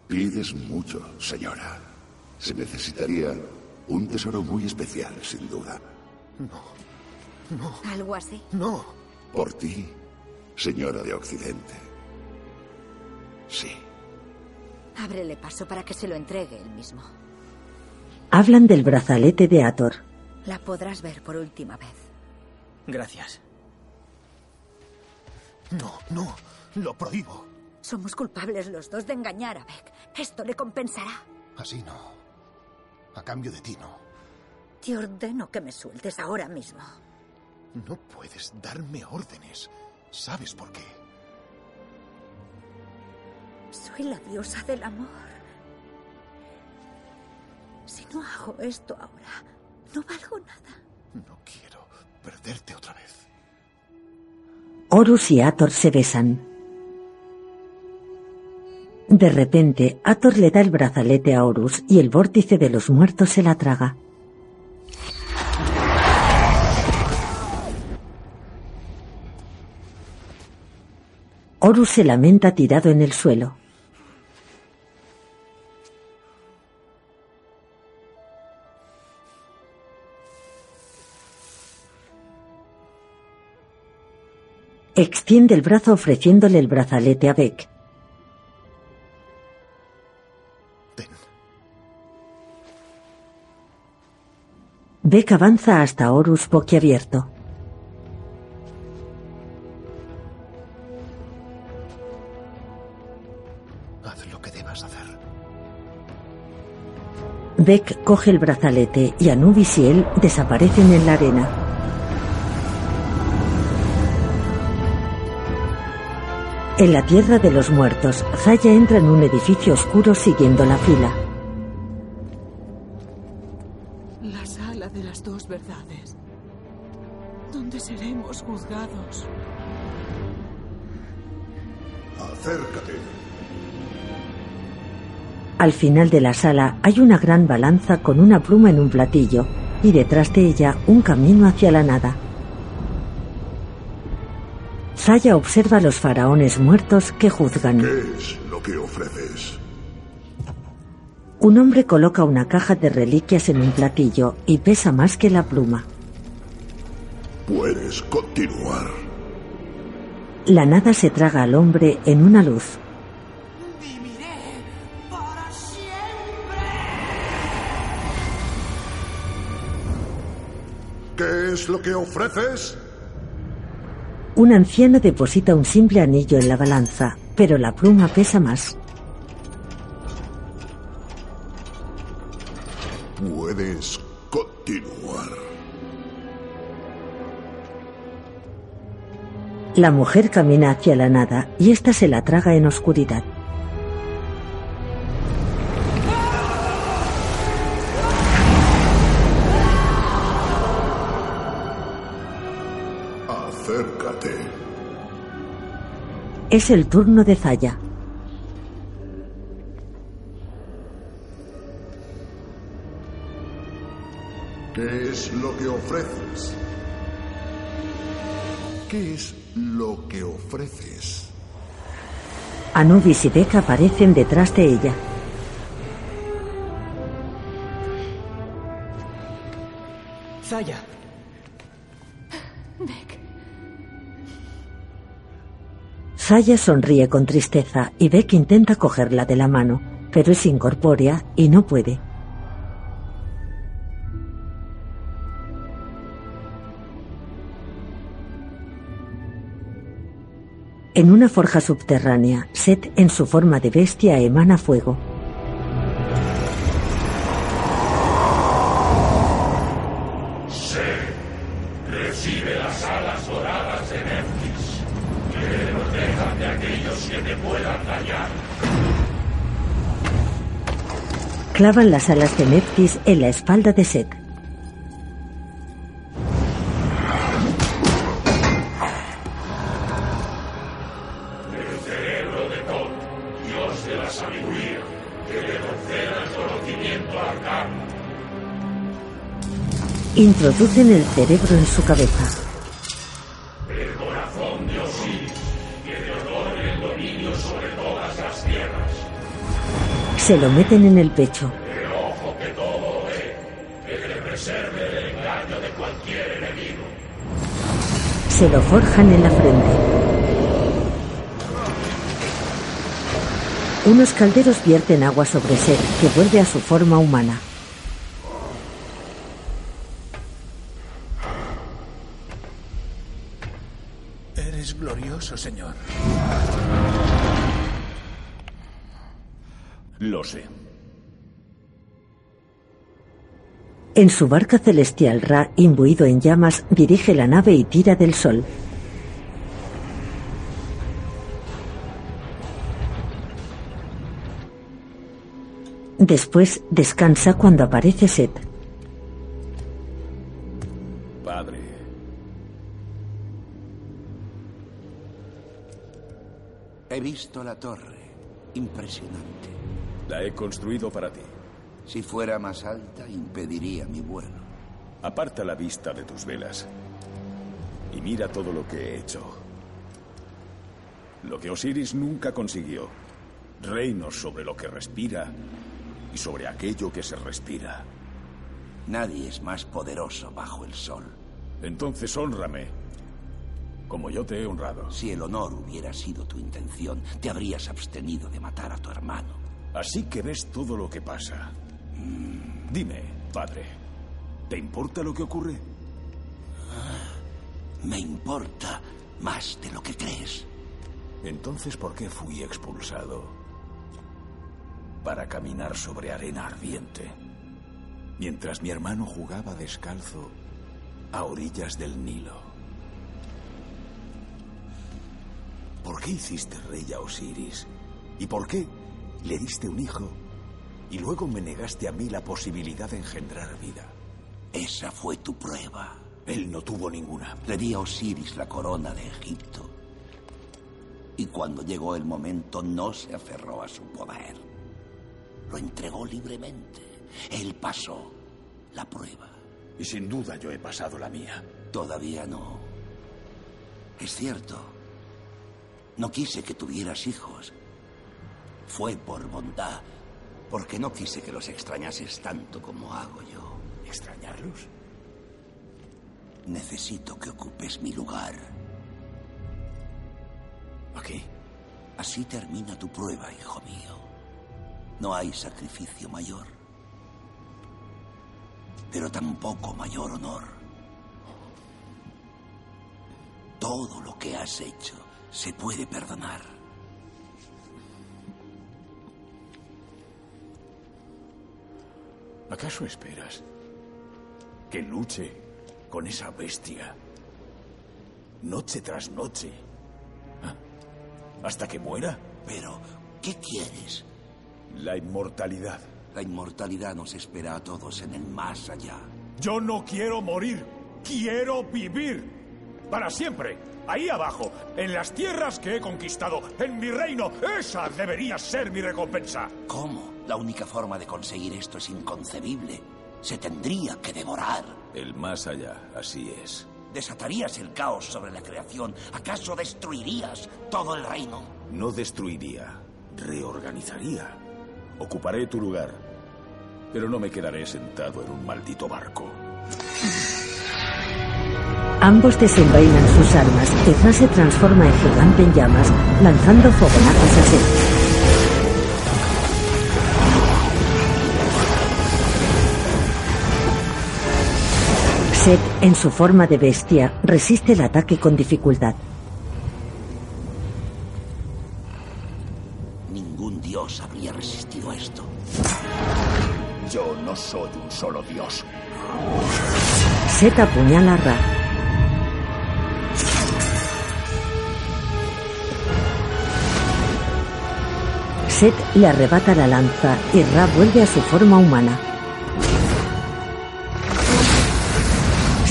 Pides mucho, señora. Se necesitaría un tesoro muy especial, sin duda. No. No. ¿Algo así? No. Por ti, señora de Occidente. Sí. Ábrele paso para que se lo entregue él mismo. Hablan del brazalete de Ator. La podrás ver por última vez. Gracias. No, no. Lo prohíbo. Somos culpables los dos de engañar a Beck. Esto le compensará. Así no. A cambio de ti no. Te ordeno que me sueltes ahora mismo. No puedes darme órdenes. ¿Sabes por qué? Soy la diosa del amor. Si no hago esto ahora, no valgo nada. No quiero perderte otra vez. Horus y Ator se besan. De repente, Ator le da el brazalete a Horus y el vórtice de los muertos se la traga. Horus se lamenta tirado en el suelo. Extiende el brazo ofreciéndole el brazalete a Beck. Beck avanza hasta Horus boquiabierto. Haz lo que debas hacer. Beck coge el brazalete y Anubis y él desaparecen en la arena. En la tierra de los muertos, Zaya entra en un edificio oscuro siguiendo la fila. La sala de las dos verdades. Donde seremos juzgados. Acércate. Al final de la sala hay una gran balanza con una pluma en un platillo y detrás de ella un camino hacia la nada. Zaya observa a los faraones muertos que juzgan. ¿Qué es lo que ofreces? Un hombre coloca una caja de reliquias en un platillo y pesa más que la pluma. Puedes continuar. La nada se traga al hombre en una luz. ¿Qué es lo que ofreces? Un anciano deposita un simple anillo en la balanza, pero la pluma pesa más. Puedes continuar. La mujer camina hacia la nada y ésta se la traga en oscuridad. Es el turno de Zaya. ¿Qué es lo que ofreces? ¿Qué es lo que ofreces? Anubis y Deca aparecen detrás de ella. Zaya, Zaya sonríe con tristeza y Beck intenta cogerla de la mano, pero es incorpórea y no puede. En una forja subterránea, Set en su forma de bestia emana fuego. Clavan las alas de Nephthys en la espalda de Set. El cerebro de Thoth, dios de la sabiduría, que le conceda el conocimiento arcano. Introducen el cerebro en su cabeza. Se lo meten en el pecho. El ojo que todo que te preserve del engaño de cualquier enemigo. Se lo forjan en la frente. Unos calderos vierten agua sobre Set, que vuelve a su forma humana. Eres glorioso, señor. Lo sé. En su barca celestial, Ra, imbuido en llamas, dirige la nave y tira del sol. Después descansa cuando aparece Set. Padre. He visto la torre. Impresionante. La he construido para ti. Si fuera más alta, impediría mi vuelo. Aparta la vista de tus velas. Y mira todo lo que he hecho. Lo que Osiris nunca consiguió. Reinos sobre lo que respira y sobre aquello que se respira. Nadie es más poderoso bajo el sol. Entonces honrame, como yo te he honrado. Si el honor hubiera sido tu intención, te habrías abstenido de matar a tu hermano. Así que ves todo lo que pasa. Dime, padre, ¿te importa lo que ocurre? Me importa más de lo que crees. Entonces, ¿por qué fui expulsado? Para caminar sobre arena ardiente, mientras mi hermano jugaba descalzo a orillas del Nilo. ¿Por qué hiciste rey a Osiris? ¿Y por qué le diste un hijo y luego me negaste a mí la posibilidad de engendrar vida? Esa fue tu prueba. Él no tuvo ninguna. Le di a Osiris la corona de Egipto. Y cuando llegó el momento no se aferró a su poder. Lo entregó libremente. Él pasó la prueba. Y sin duda yo he pasado la mía. Todavía no. Es cierto. No quise que tuvieras hijos. Fue por bondad. Porque no quise que los extrañases tanto como hago yo. ¿Extrañarlos? Necesito que ocupes mi lugar. ¿Aquí? Así termina tu prueba, hijo mío. No hay sacrificio mayor. Pero tampoco mayor honor. Todo lo que has hecho se puede perdonar. ¿Acaso esperas que luche con esa bestia noche tras noche? ¿Ah? ¿Hasta que muera? Pero, ¿qué quieres? La inmortalidad. La inmortalidad nos espera a todos en el más allá. Yo no quiero morir, quiero vivir. Para siempre, ahí abajo, en las tierras que he conquistado, en mi reino. Esa debería ser mi recompensa. ¿Cómo? La única forma de conseguir esto es inconcebible. se tendría que devorar. El más allá, así es. ¿Desatarías el caos sobre la creación? ¿Acaso destruirías todo el reino? No destruiría, reorganizaría. Ocuparé tu lugar, pero no me quedaré sentado en un maldito barco. Ambos desenvainan sus armas Ra se transforma en gigante en llamas, lanzando fogonazos a Set, en su forma de bestia, resiste el ataque con dificultad. Ningún dios habría resistido esto. Yo no soy un solo dios. Set apuñala a Ra. Set le arrebata la lanza y Ra vuelve a su forma humana.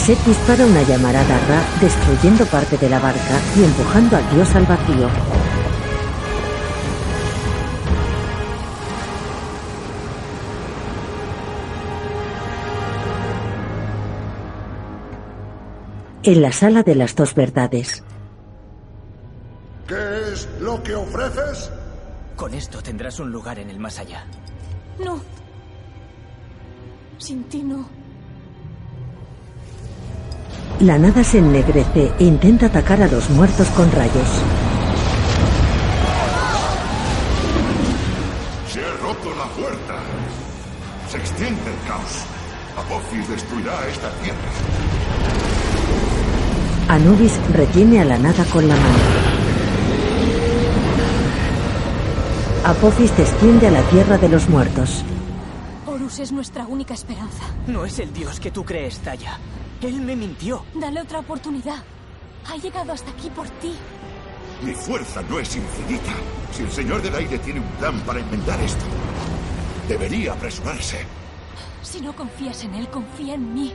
Set dispara una llamarada a Ra, destruyendo parte de la barca y empujando al dios al vacío. En la sala de las dos verdades, ¿Qué es lo que ofreces? Con esto tendrás un lugar en el más allá. No. Sin ti no. La nada se ennegrece e intenta atacar a los muertos con rayos. Se ha roto la puerta. Se extiende el caos. Apophis destruirá esta tierra. Anubis retiene a la nada con la mano. Apophis desciende a la tierra de los muertos. Horus es nuestra única esperanza. No es el dios que tú crees, Taya. Él me mintió. Dale otra oportunidad. Ha llegado hasta aquí por ti. Mi fuerza no es infinita. Si el Señor del Aire tiene un plan para enmendar esto, debería apresurarse. Si no confías en él, confía en mí.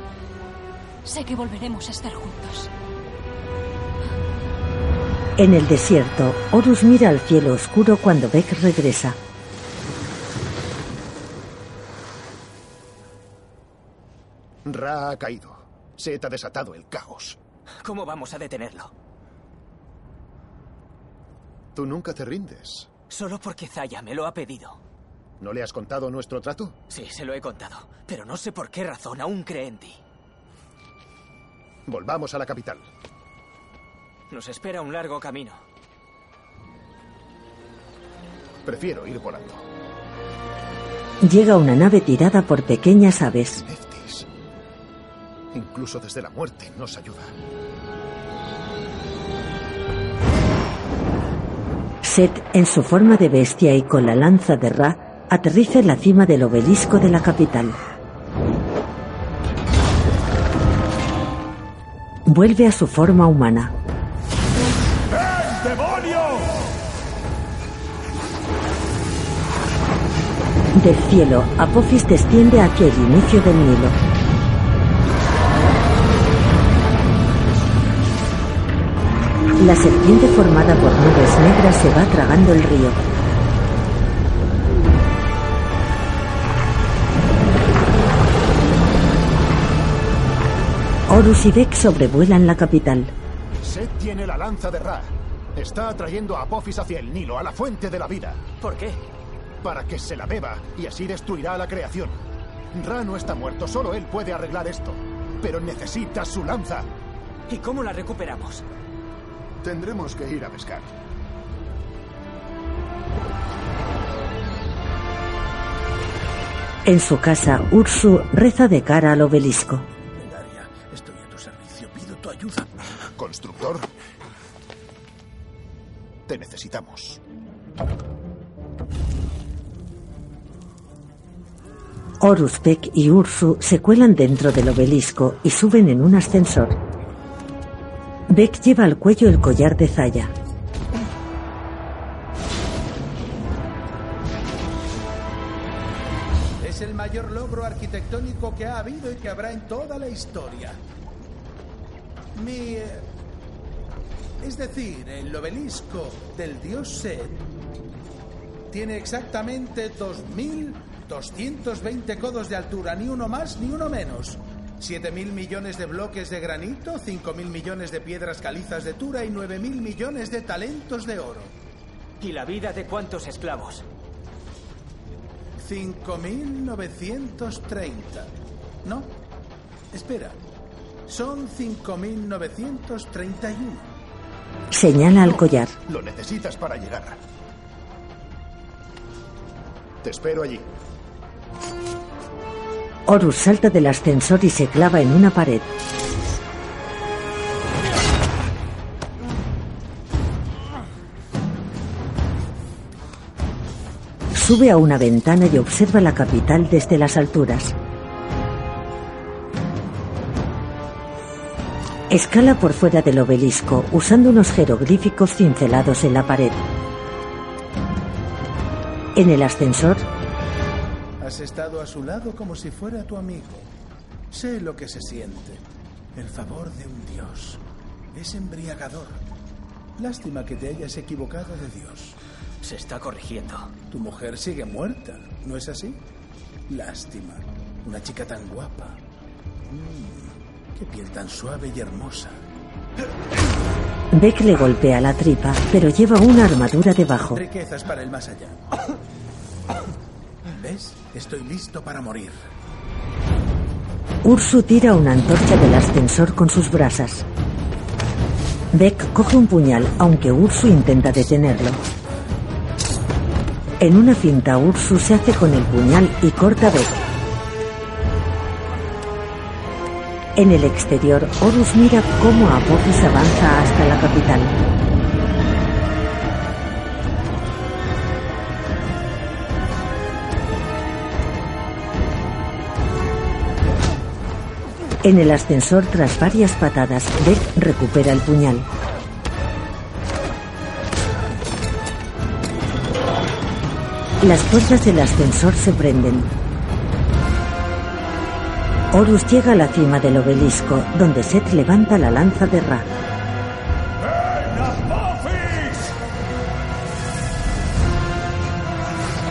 Sé que volveremos a estar juntos. En el desierto, Horus mira al cielo oscuro cuando Beck regresa. Ra ha caído. Set ha desatado el caos. ¿Cómo vamos a detenerlo? Tú nunca te rindes. Solo porque Zaya me lo ha pedido. ¿No le has contado nuestro trato? Sí, se lo he contado. Pero no sé por qué razón aún cree en ti. Volvamos a la capital. Nos espera un largo camino. Prefiero ir volando. Llega una nave tirada por pequeñas aves. Incluso desde la muerte nos ayuda. Set, en su forma de bestia y con la lanza de Ra, aterriza en la cima del obelisco de la capital. Vuelve a su forma humana. ¡Eh, demonio! Del cielo, Apophis desciende hacia el inicio del Nilo. La serpiente formada por nubes negras se va tragando el río. Horus y Beck sobrevuelan la capital. Set tiene la lanza de Ra. Está atrayendo a Apophis hacia el Nilo, a la fuente de la vida. ¿Por qué? Para que se la beba y así destruirá a la creación. Ra no está muerto, solo él puede arreglar esto. Pero necesita su lanza. ¿Y cómo la recuperamos? Tendremos que ir a pescar. En su casa, Ursu reza de cara al obelisco. Medaria, estoy a tu servicio. Pido tu ayuda. Constructor. Te necesitamos. Horus, Beck y Ursu se cuelan dentro del obelisco y suben en un ascensor. Beck lleva al cuello el collar de Zaya. Es el mayor logro arquitectónico que ha habido y que habrá en toda la historia. Mi... eh, Es decir, el obelisco del dios Set tiene exactamente 220 codos de altura, ni uno más ni uno menos. 7.000 millones de bloques de granito, 5.000 millones de piedras calizas de Tura y 9.000 millones de talentos de oro. ¿Y la vida de cuántos esclavos? 5.930. No, espera. Son 5.931. Señala al collar. Lo necesitas para llegar. Te espero allí. Horus salta del ascensor y se clava en una pared. Sube a una ventana y observa la capital desde las alturas. Escala por fuera del obelisco usando unos jeroglíficos cincelados en la pared. En el ascensor, Has estado a su lado como si fuera tu amigo. Sé lo que se siente. El favor de un dios. Es embriagador. Lástima que te hayas equivocado de Dios. Se está corrigiendo. Tu mujer sigue muerta, ¿no es así? Lástima. Una chica tan guapa. Mm, qué piel tan suave y hermosa. Beck le golpea la tripa, pero lleva una armadura debajo. Riquezas para el más allá. ¿Ves? Estoy listo para morir. Ursu tira una antorcha del ascensor con sus brasas. Beck coge un puñal, aunque Ursu intenta detenerlo. En una cinta, Ursu se hace con el puñal y corta Beck. En el exterior, Horus mira cómo Apophis avanza hasta la capital. En el ascensor, tras varias patadas, Beck recupera el puñal. Las puertas del ascensor se prenden. Horus llega a la cima del obelisco, donde Seth levanta la lanza de Ra.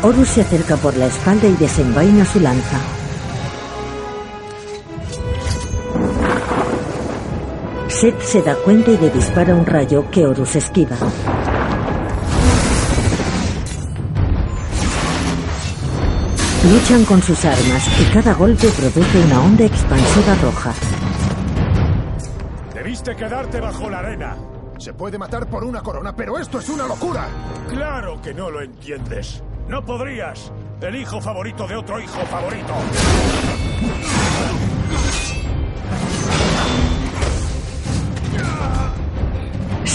Horus se acerca por la espalda y desenvaina su lanza. Seth se da cuenta y le dispara un rayo que Horus esquiva. Luchan con sus armas y cada golpe produce una onda expansiva roja. Debiste quedarte bajo la arena. Se puede matar por una corona, pero esto es una locura. Claro que no lo entiendes. No podrías. El hijo favorito de otro hijo favorito.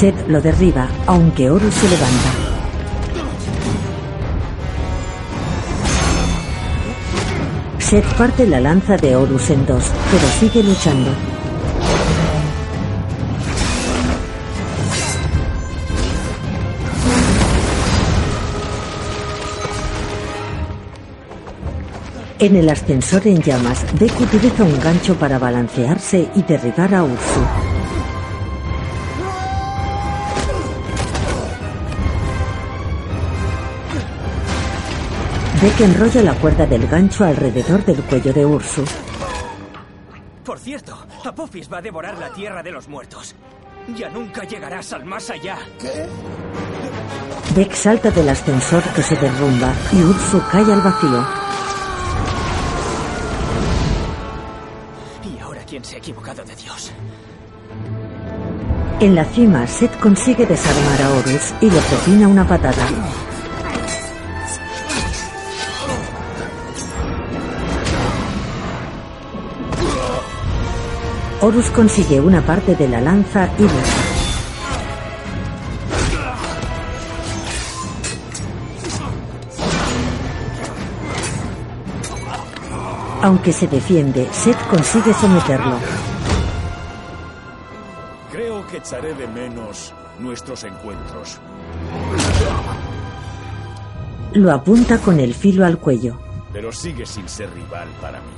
Seth lo derriba, aunque Horus se levanta. Seth parte la lanza de Horus en dos, pero sigue luchando. En el ascensor en llamas, Beck utiliza un gancho para balancearse y derribar a Ursu. Beck enrolla la cuerda del gancho alrededor del cuello de Ursu. Por cierto, Apophis va a devorar la tierra de los muertos. Ya nunca llegarás al más allá. ¿Qué? Beck salta del ascensor que se derrumba y Ursu cae al vacío. ¿Y ahora quién se ha equivocado de Dios? En la cima, Seth consigue desarmar a Horus y le propina una patada. Horus consigue una parte de la lanza y lucha. Aunque se defiende, Seth consigue someterlo. Creo que echaré de menos nuestros encuentros. Lo apunta con el filo al cuello. Pero sigue sin ser rival para mí.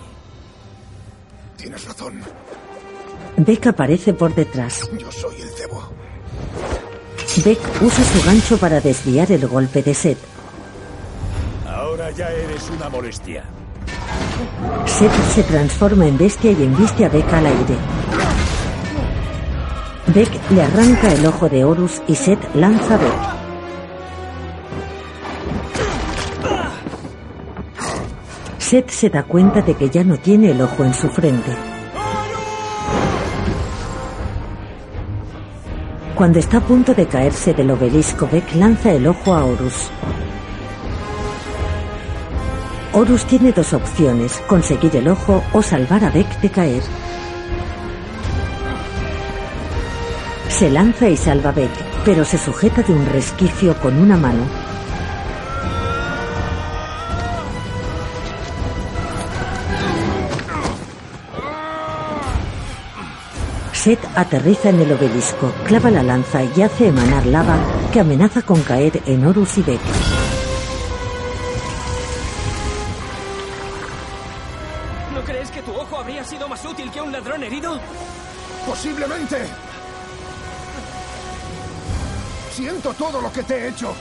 Tienes razón. Beck aparece por detrás. Yo soy el cebo. Beck usa su gancho para desviar el golpe de Seth. Ahora ya eres una molestia. Seth se transforma en bestia y embiste a Beck al aire. Beck le arranca el ojo de Horus y Seth lanza a Beck. Seth se da cuenta de que ya no tiene el ojo en su frente. Cuando está a punto de caerse del obelisco, Beck lanza el ojo a Horus. Horus tiene dos opciones, conseguir el ojo o salvar a Beck de caer. Se lanza y salva a Beck, pero se sujeta de un resquicio con una mano. Set aterriza en el obelisco, clava la lanza y hace emanar lava que amenaza con caer en Horus y Beck. ¿No crees que tu ojo habría sido más útil que un ladrón herido? Posiblemente. Siento todo lo que te he hecho.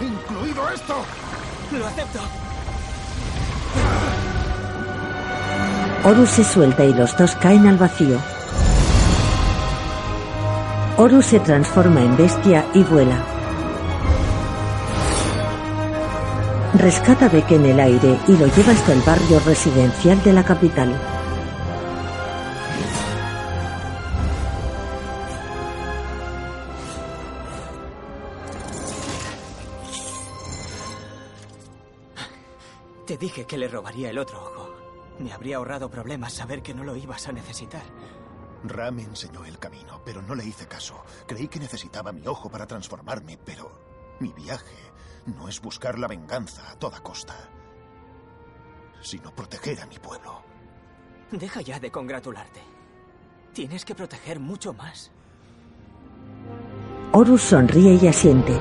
Incluido esto. Lo acepto. Horus se suelta y los dos caen al vacío. Horus se transforma en bestia y vuela. Rescata a Beck en el aire y lo lleva hasta el barrio residencial de la capital. Te dije que le robaría el otro ojo. Me habría ahorrado problemas saber que no lo ibas a necesitar. Ra me enseñó el camino, pero no le hice caso. Creí que necesitaba mi ojo para transformarme, pero mi viaje no es buscar la venganza a toda costa, sino proteger a mi pueblo. Deja ya de congratularte. Tienes que proteger mucho más. Horus sonríe y asiente.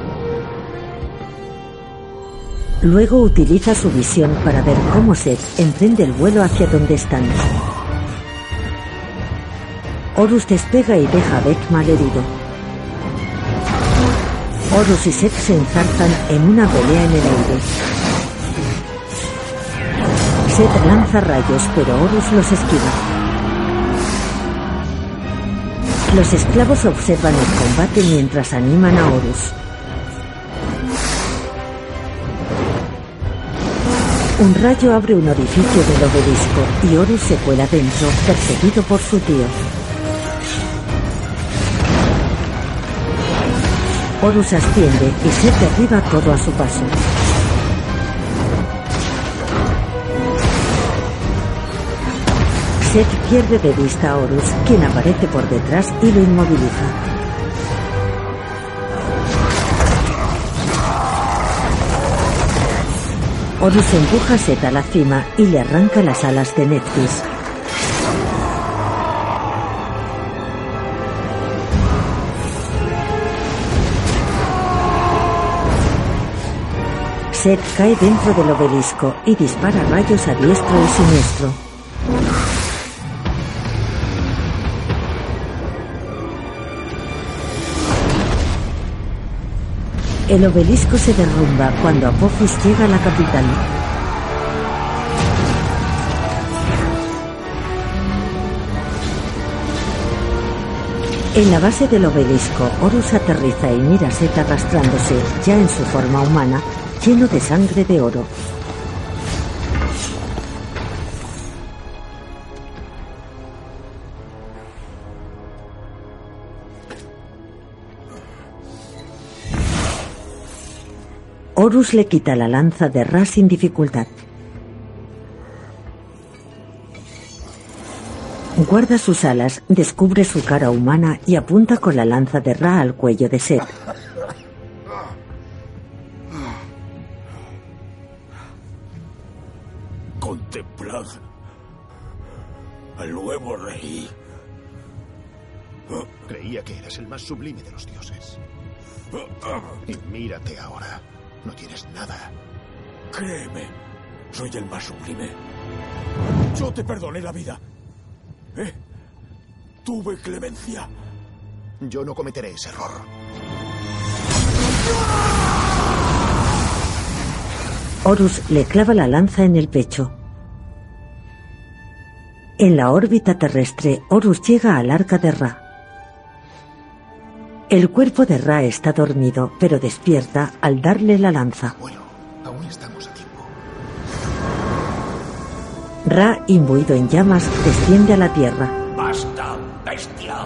Luego utiliza su visión para ver cómo Seth emprende el vuelo hacia donde están. Horus despega y deja a Beck malherido. Horus y Seth se enzarzan en una pelea en el aire. Seth lanza rayos, pero Horus los esquiva. Los esclavos observan el combate mientras animan a Horus. Un rayo abre un orificio del obelisco y Horus se cuela dentro, perseguido por su tío. Horus asciende y se derriba todo a su paso. Seth pierde de vista a Horus, quien aparece por detrás y lo inmoviliza. Horus empuja a Seth a la cima y le arranca las alas de Nephthys. Seth cae dentro del obelisco y dispara rayos a diestro y siniestro. El obelisco se derrumba cuando Apophis llega a la capital. En la base del obelisco, Horus aterriza y mira a Seth arrastrándose, ya en su forma humana, lleno de sangre de oro. Horus le quita la lanza de Ra sin dificultad. Guarda sus alas, descubre su cara humana y apunta con la lanza de Ra al cuello de Seth. Contemplad al nuevo rey. Creía que eras el más sublime de los dioses. Y mírate ahora. No tienes nada. Créeme, soy el más sublime. Yo te perdoné la vida. ¿Eh? Tuve clemencia. Yo no cometeré ese error. Horus le clava la lanza en el pecho. En la órbita terrestre, Horus llega al arca de Ra. El cuerpo de Ra está dormido, pero despierta al darle la lanza. Aún estamos a tiempo. Ra, imbuido en llamas, desciende a la tierra. ¡Basta, bestia!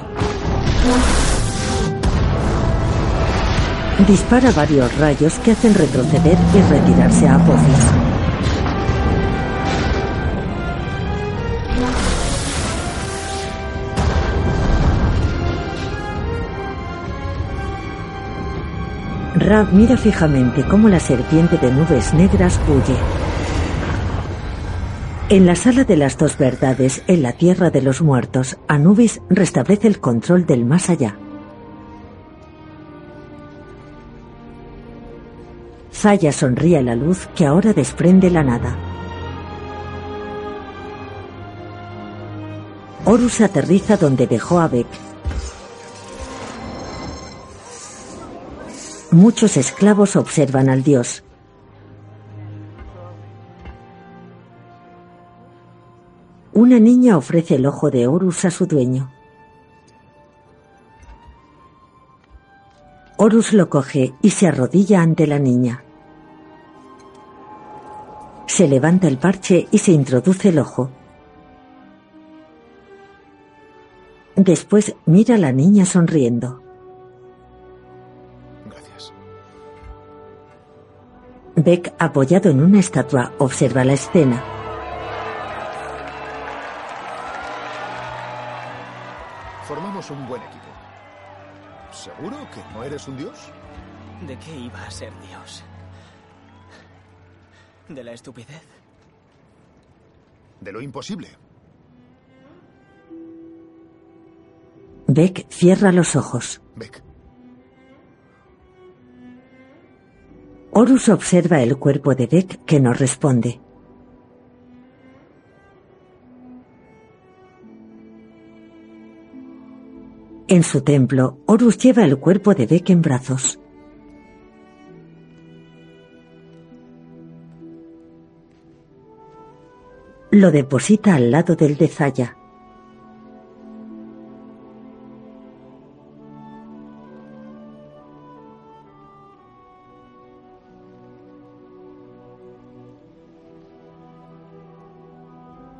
Dispara varios rayos que hacen retroceder y retirarse a Apophis. Ra mira fijamente cómo la serpiente de nubes negras huye. En la sala de las dos verdades, en la tierra de los muertos, Anubis restablece el control del más allá. Zaya sonríe a la luz que ahora desprende la nada. Horus aterriza donde dejó a Beck. Muchos esclavos observan al dios. Una niña ofrece el ojo de Horus a su dueño. Horus lo coge y se arrodilla ante la niña. Se levanta el parche y se introduce el ojo. Después mira a la niña sonriendo. Beck, apoyado en una estatua, observa la escena. Formamos un buen equipo. ¿Seguro que no eres un dios? ¿De qué iba a ser Dios? ¿De la estupidez? De lo imposible. Beck cierra los ojos. Beck. Horus observa el cuerpo de Beck que no responde. En su templo, Horus lleva el cuerpo de Beck en brazos. Lo deposita al lado del de Zaya.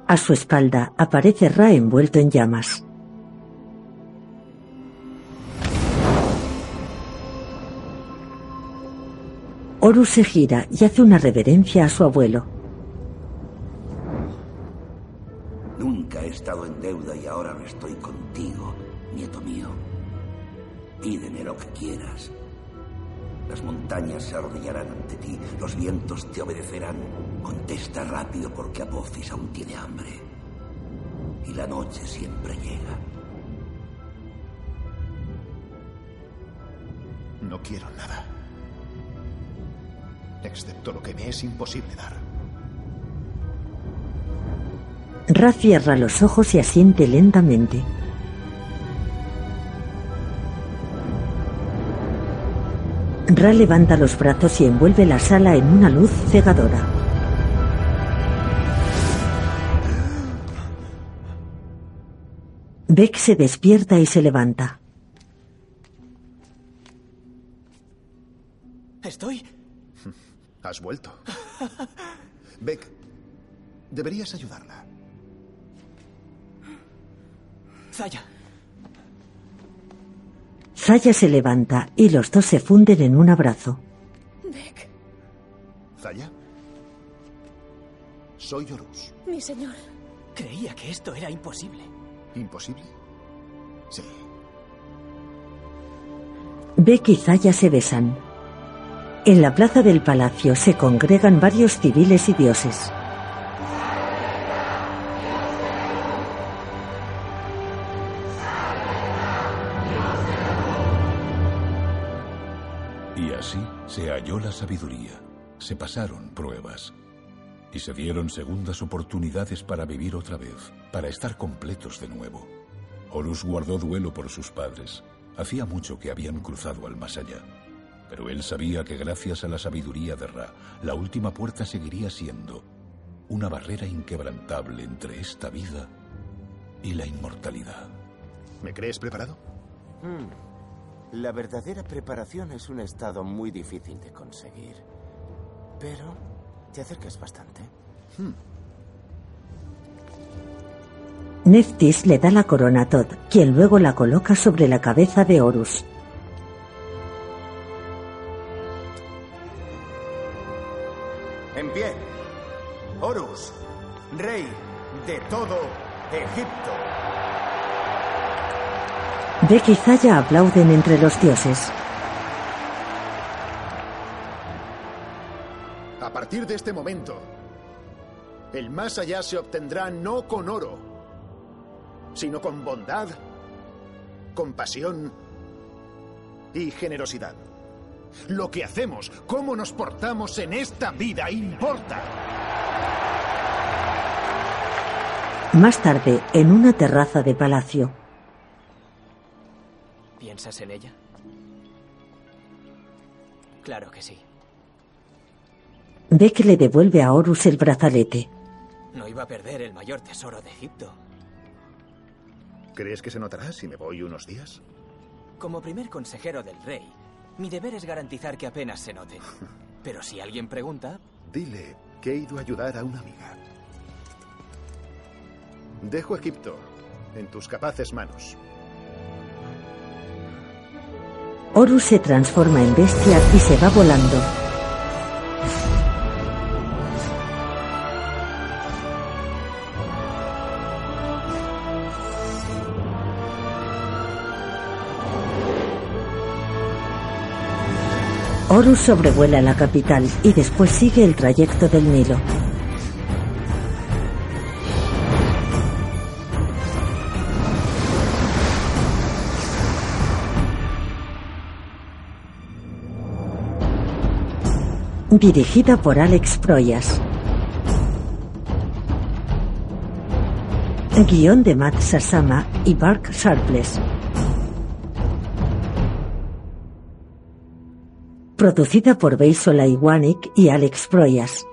A su espalda aparece Ra envuelto en llamas. Horus se gira y hace una reverencia a su abuelo. Nunca he estado en deuda y ahora estoy contigo, nieto mío. Pídeme lo que quieras. Las montañas se arrodillarán ante ti, los vientos te obedecerán. Contesta rápido porque Apophis aún tiene hambre. Y la noche siempre llega. No quiero nada. Excepto lo que me es imposible dar. Ra cierra los ojos y asiente lentamente. Ra levanta los brazos y envuelve la sala en una luz cegadora. Beck se despierta y se levanta. Estoy. Has vuelto. Beck, deberías ayudarla. Zaya. Zaya se levanta y los dos se funden en un abrazo. Beck, ¿Zaya? Soy Horus. mi señor. Creía que esto era imposible. ¿Imposible? Sí. Beck y Zaya se besan. En la plaza del palacio se congregan varios civiles y dioses. Halló la sabiduría, se pasaron pruebas y se dieron segundas oportunidades para vivir otra vez, para estar completos de nuevo. Horus guardó duelo por sus padres. Hacía mucho que habían cruzado al más allá. Pero él sabía que gracias a la sabiduría de Ra, la última puerta seguiría siendo una barrera inquebrantable entre esta vida y la inmortalidad. ¿Me crees preparado? Hmm. La verdadera preparación es un estado muy difícil de conseguir. Pero te acercas bastante. Hmm. Neftis le da la corona a Todd, quien luego la coloca sobre la cabeza de Horus. En pie. Horus, rey de todo Egipto. Beck y Zaya aplauden entre los dioses. A partir de este momento, el más allá se obtendrá no con oro, sino con bondad, compasión y generosidad. Lo que hacemos, cómo nos portamos en esta vida importa. Más tarde, en una terraza de palacio, ¿Piensas en ella? Claro que sí. Beck le devuelve a Horus el brazalete. No iba a perder el mayor tesoro de Egipto. ¿Crees que se notará si me voy unos días? Como primer consejero del rey, mi deber es garantizar que apenas se note. Pero si alguien pregunta, Dile que he ido a ayudar a una amiga. Dejo Egipto en tus capaces manos. Horus se transforma en bestia y se va volando. Horus sobrevuela la capital y después sigue el trayecto del Nilo. Dirigida por Alex Proyas. Guión de Matt Sasama y Mark Sharpless. Producida por Beisola Iwanik y Alex Proyas.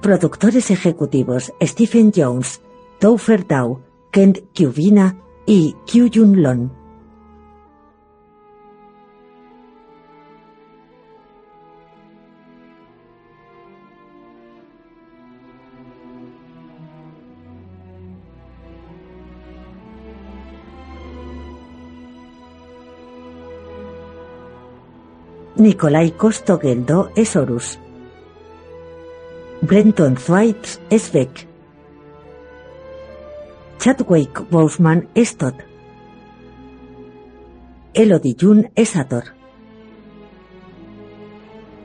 Productores ejecutivos Stephen Jones, Topher Dow, Kent Kubina y Kyujun Lon. Nikolai Costo-Geldo es Horus. Brenton Thwaites es Beck. Chadwick Boseman es Todd. Elodie Jun es Hathor.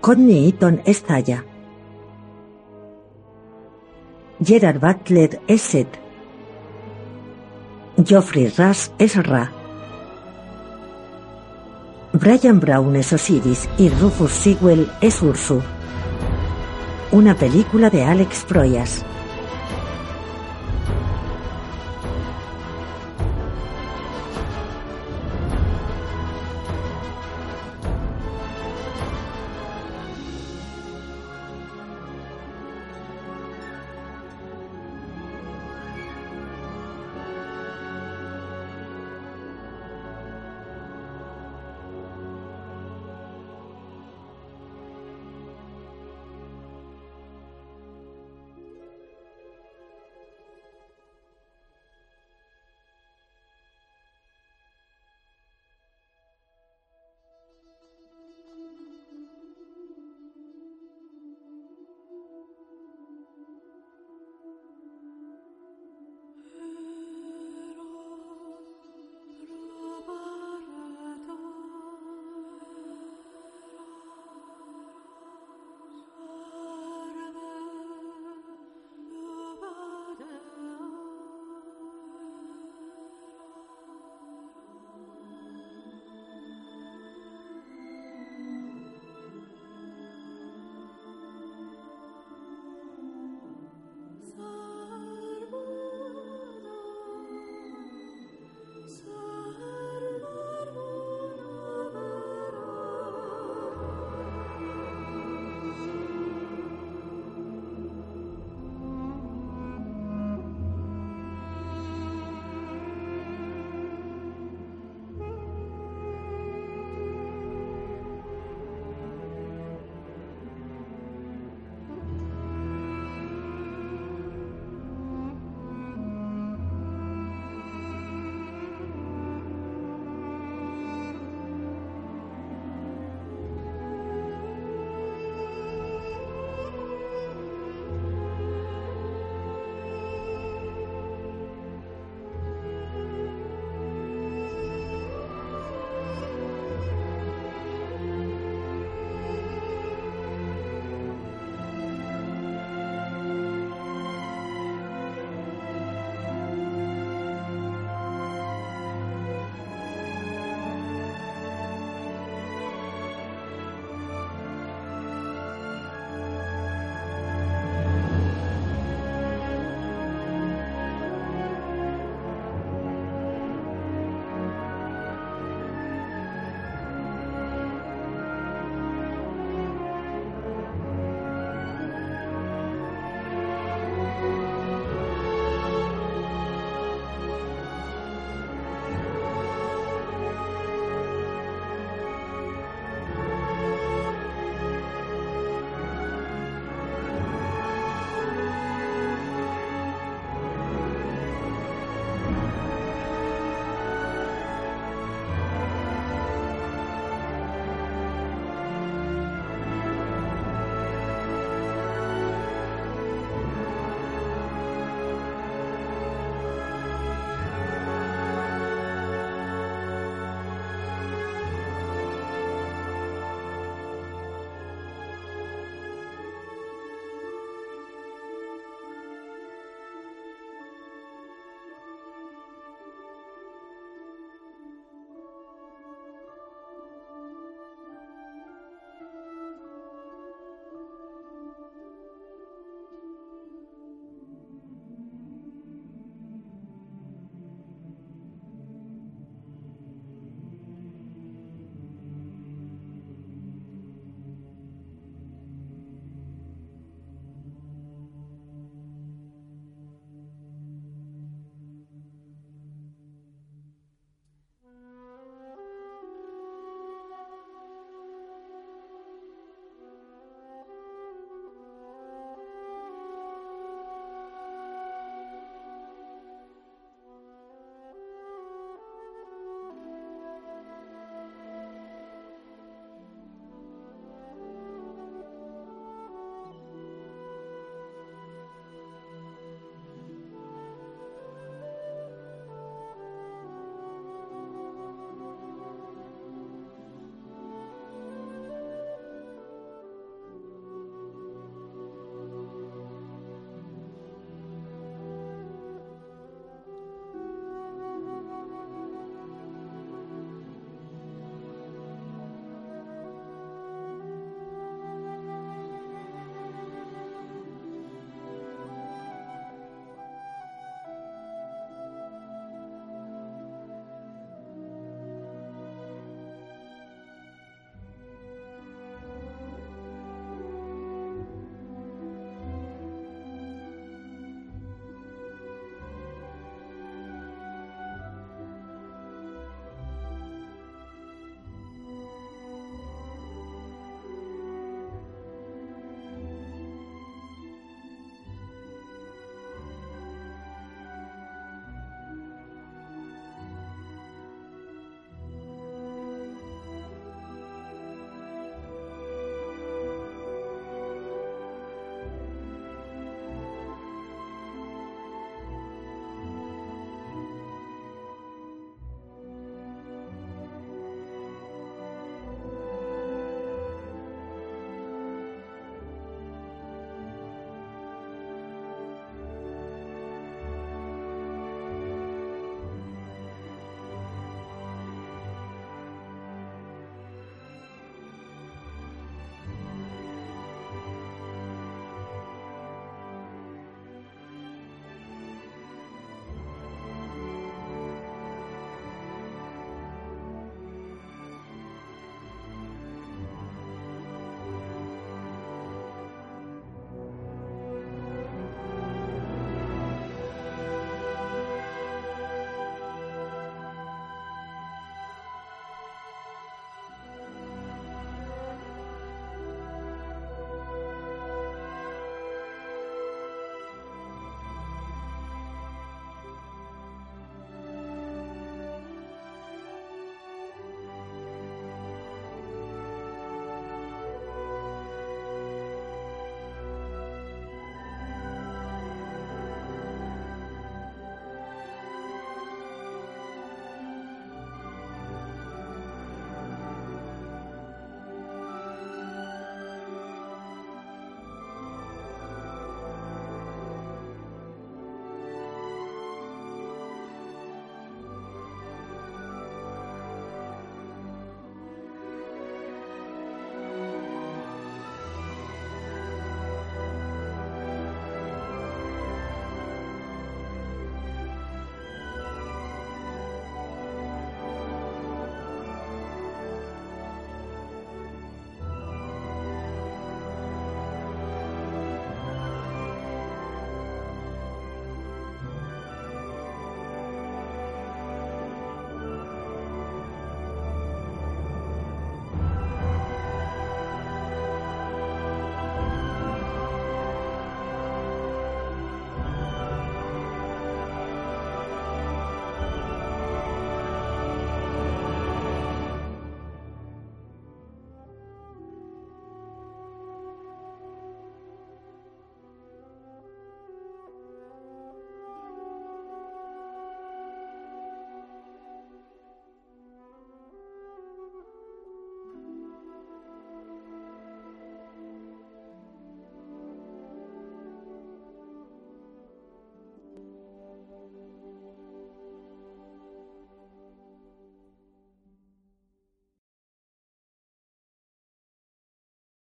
Connie Eaton es Zaya. Gerard Butler es Seth. Geoffrey Rush es Ra. Brian Brown es Osiris y Rufus Sewell es Ursu. Una película de Alex Proyas.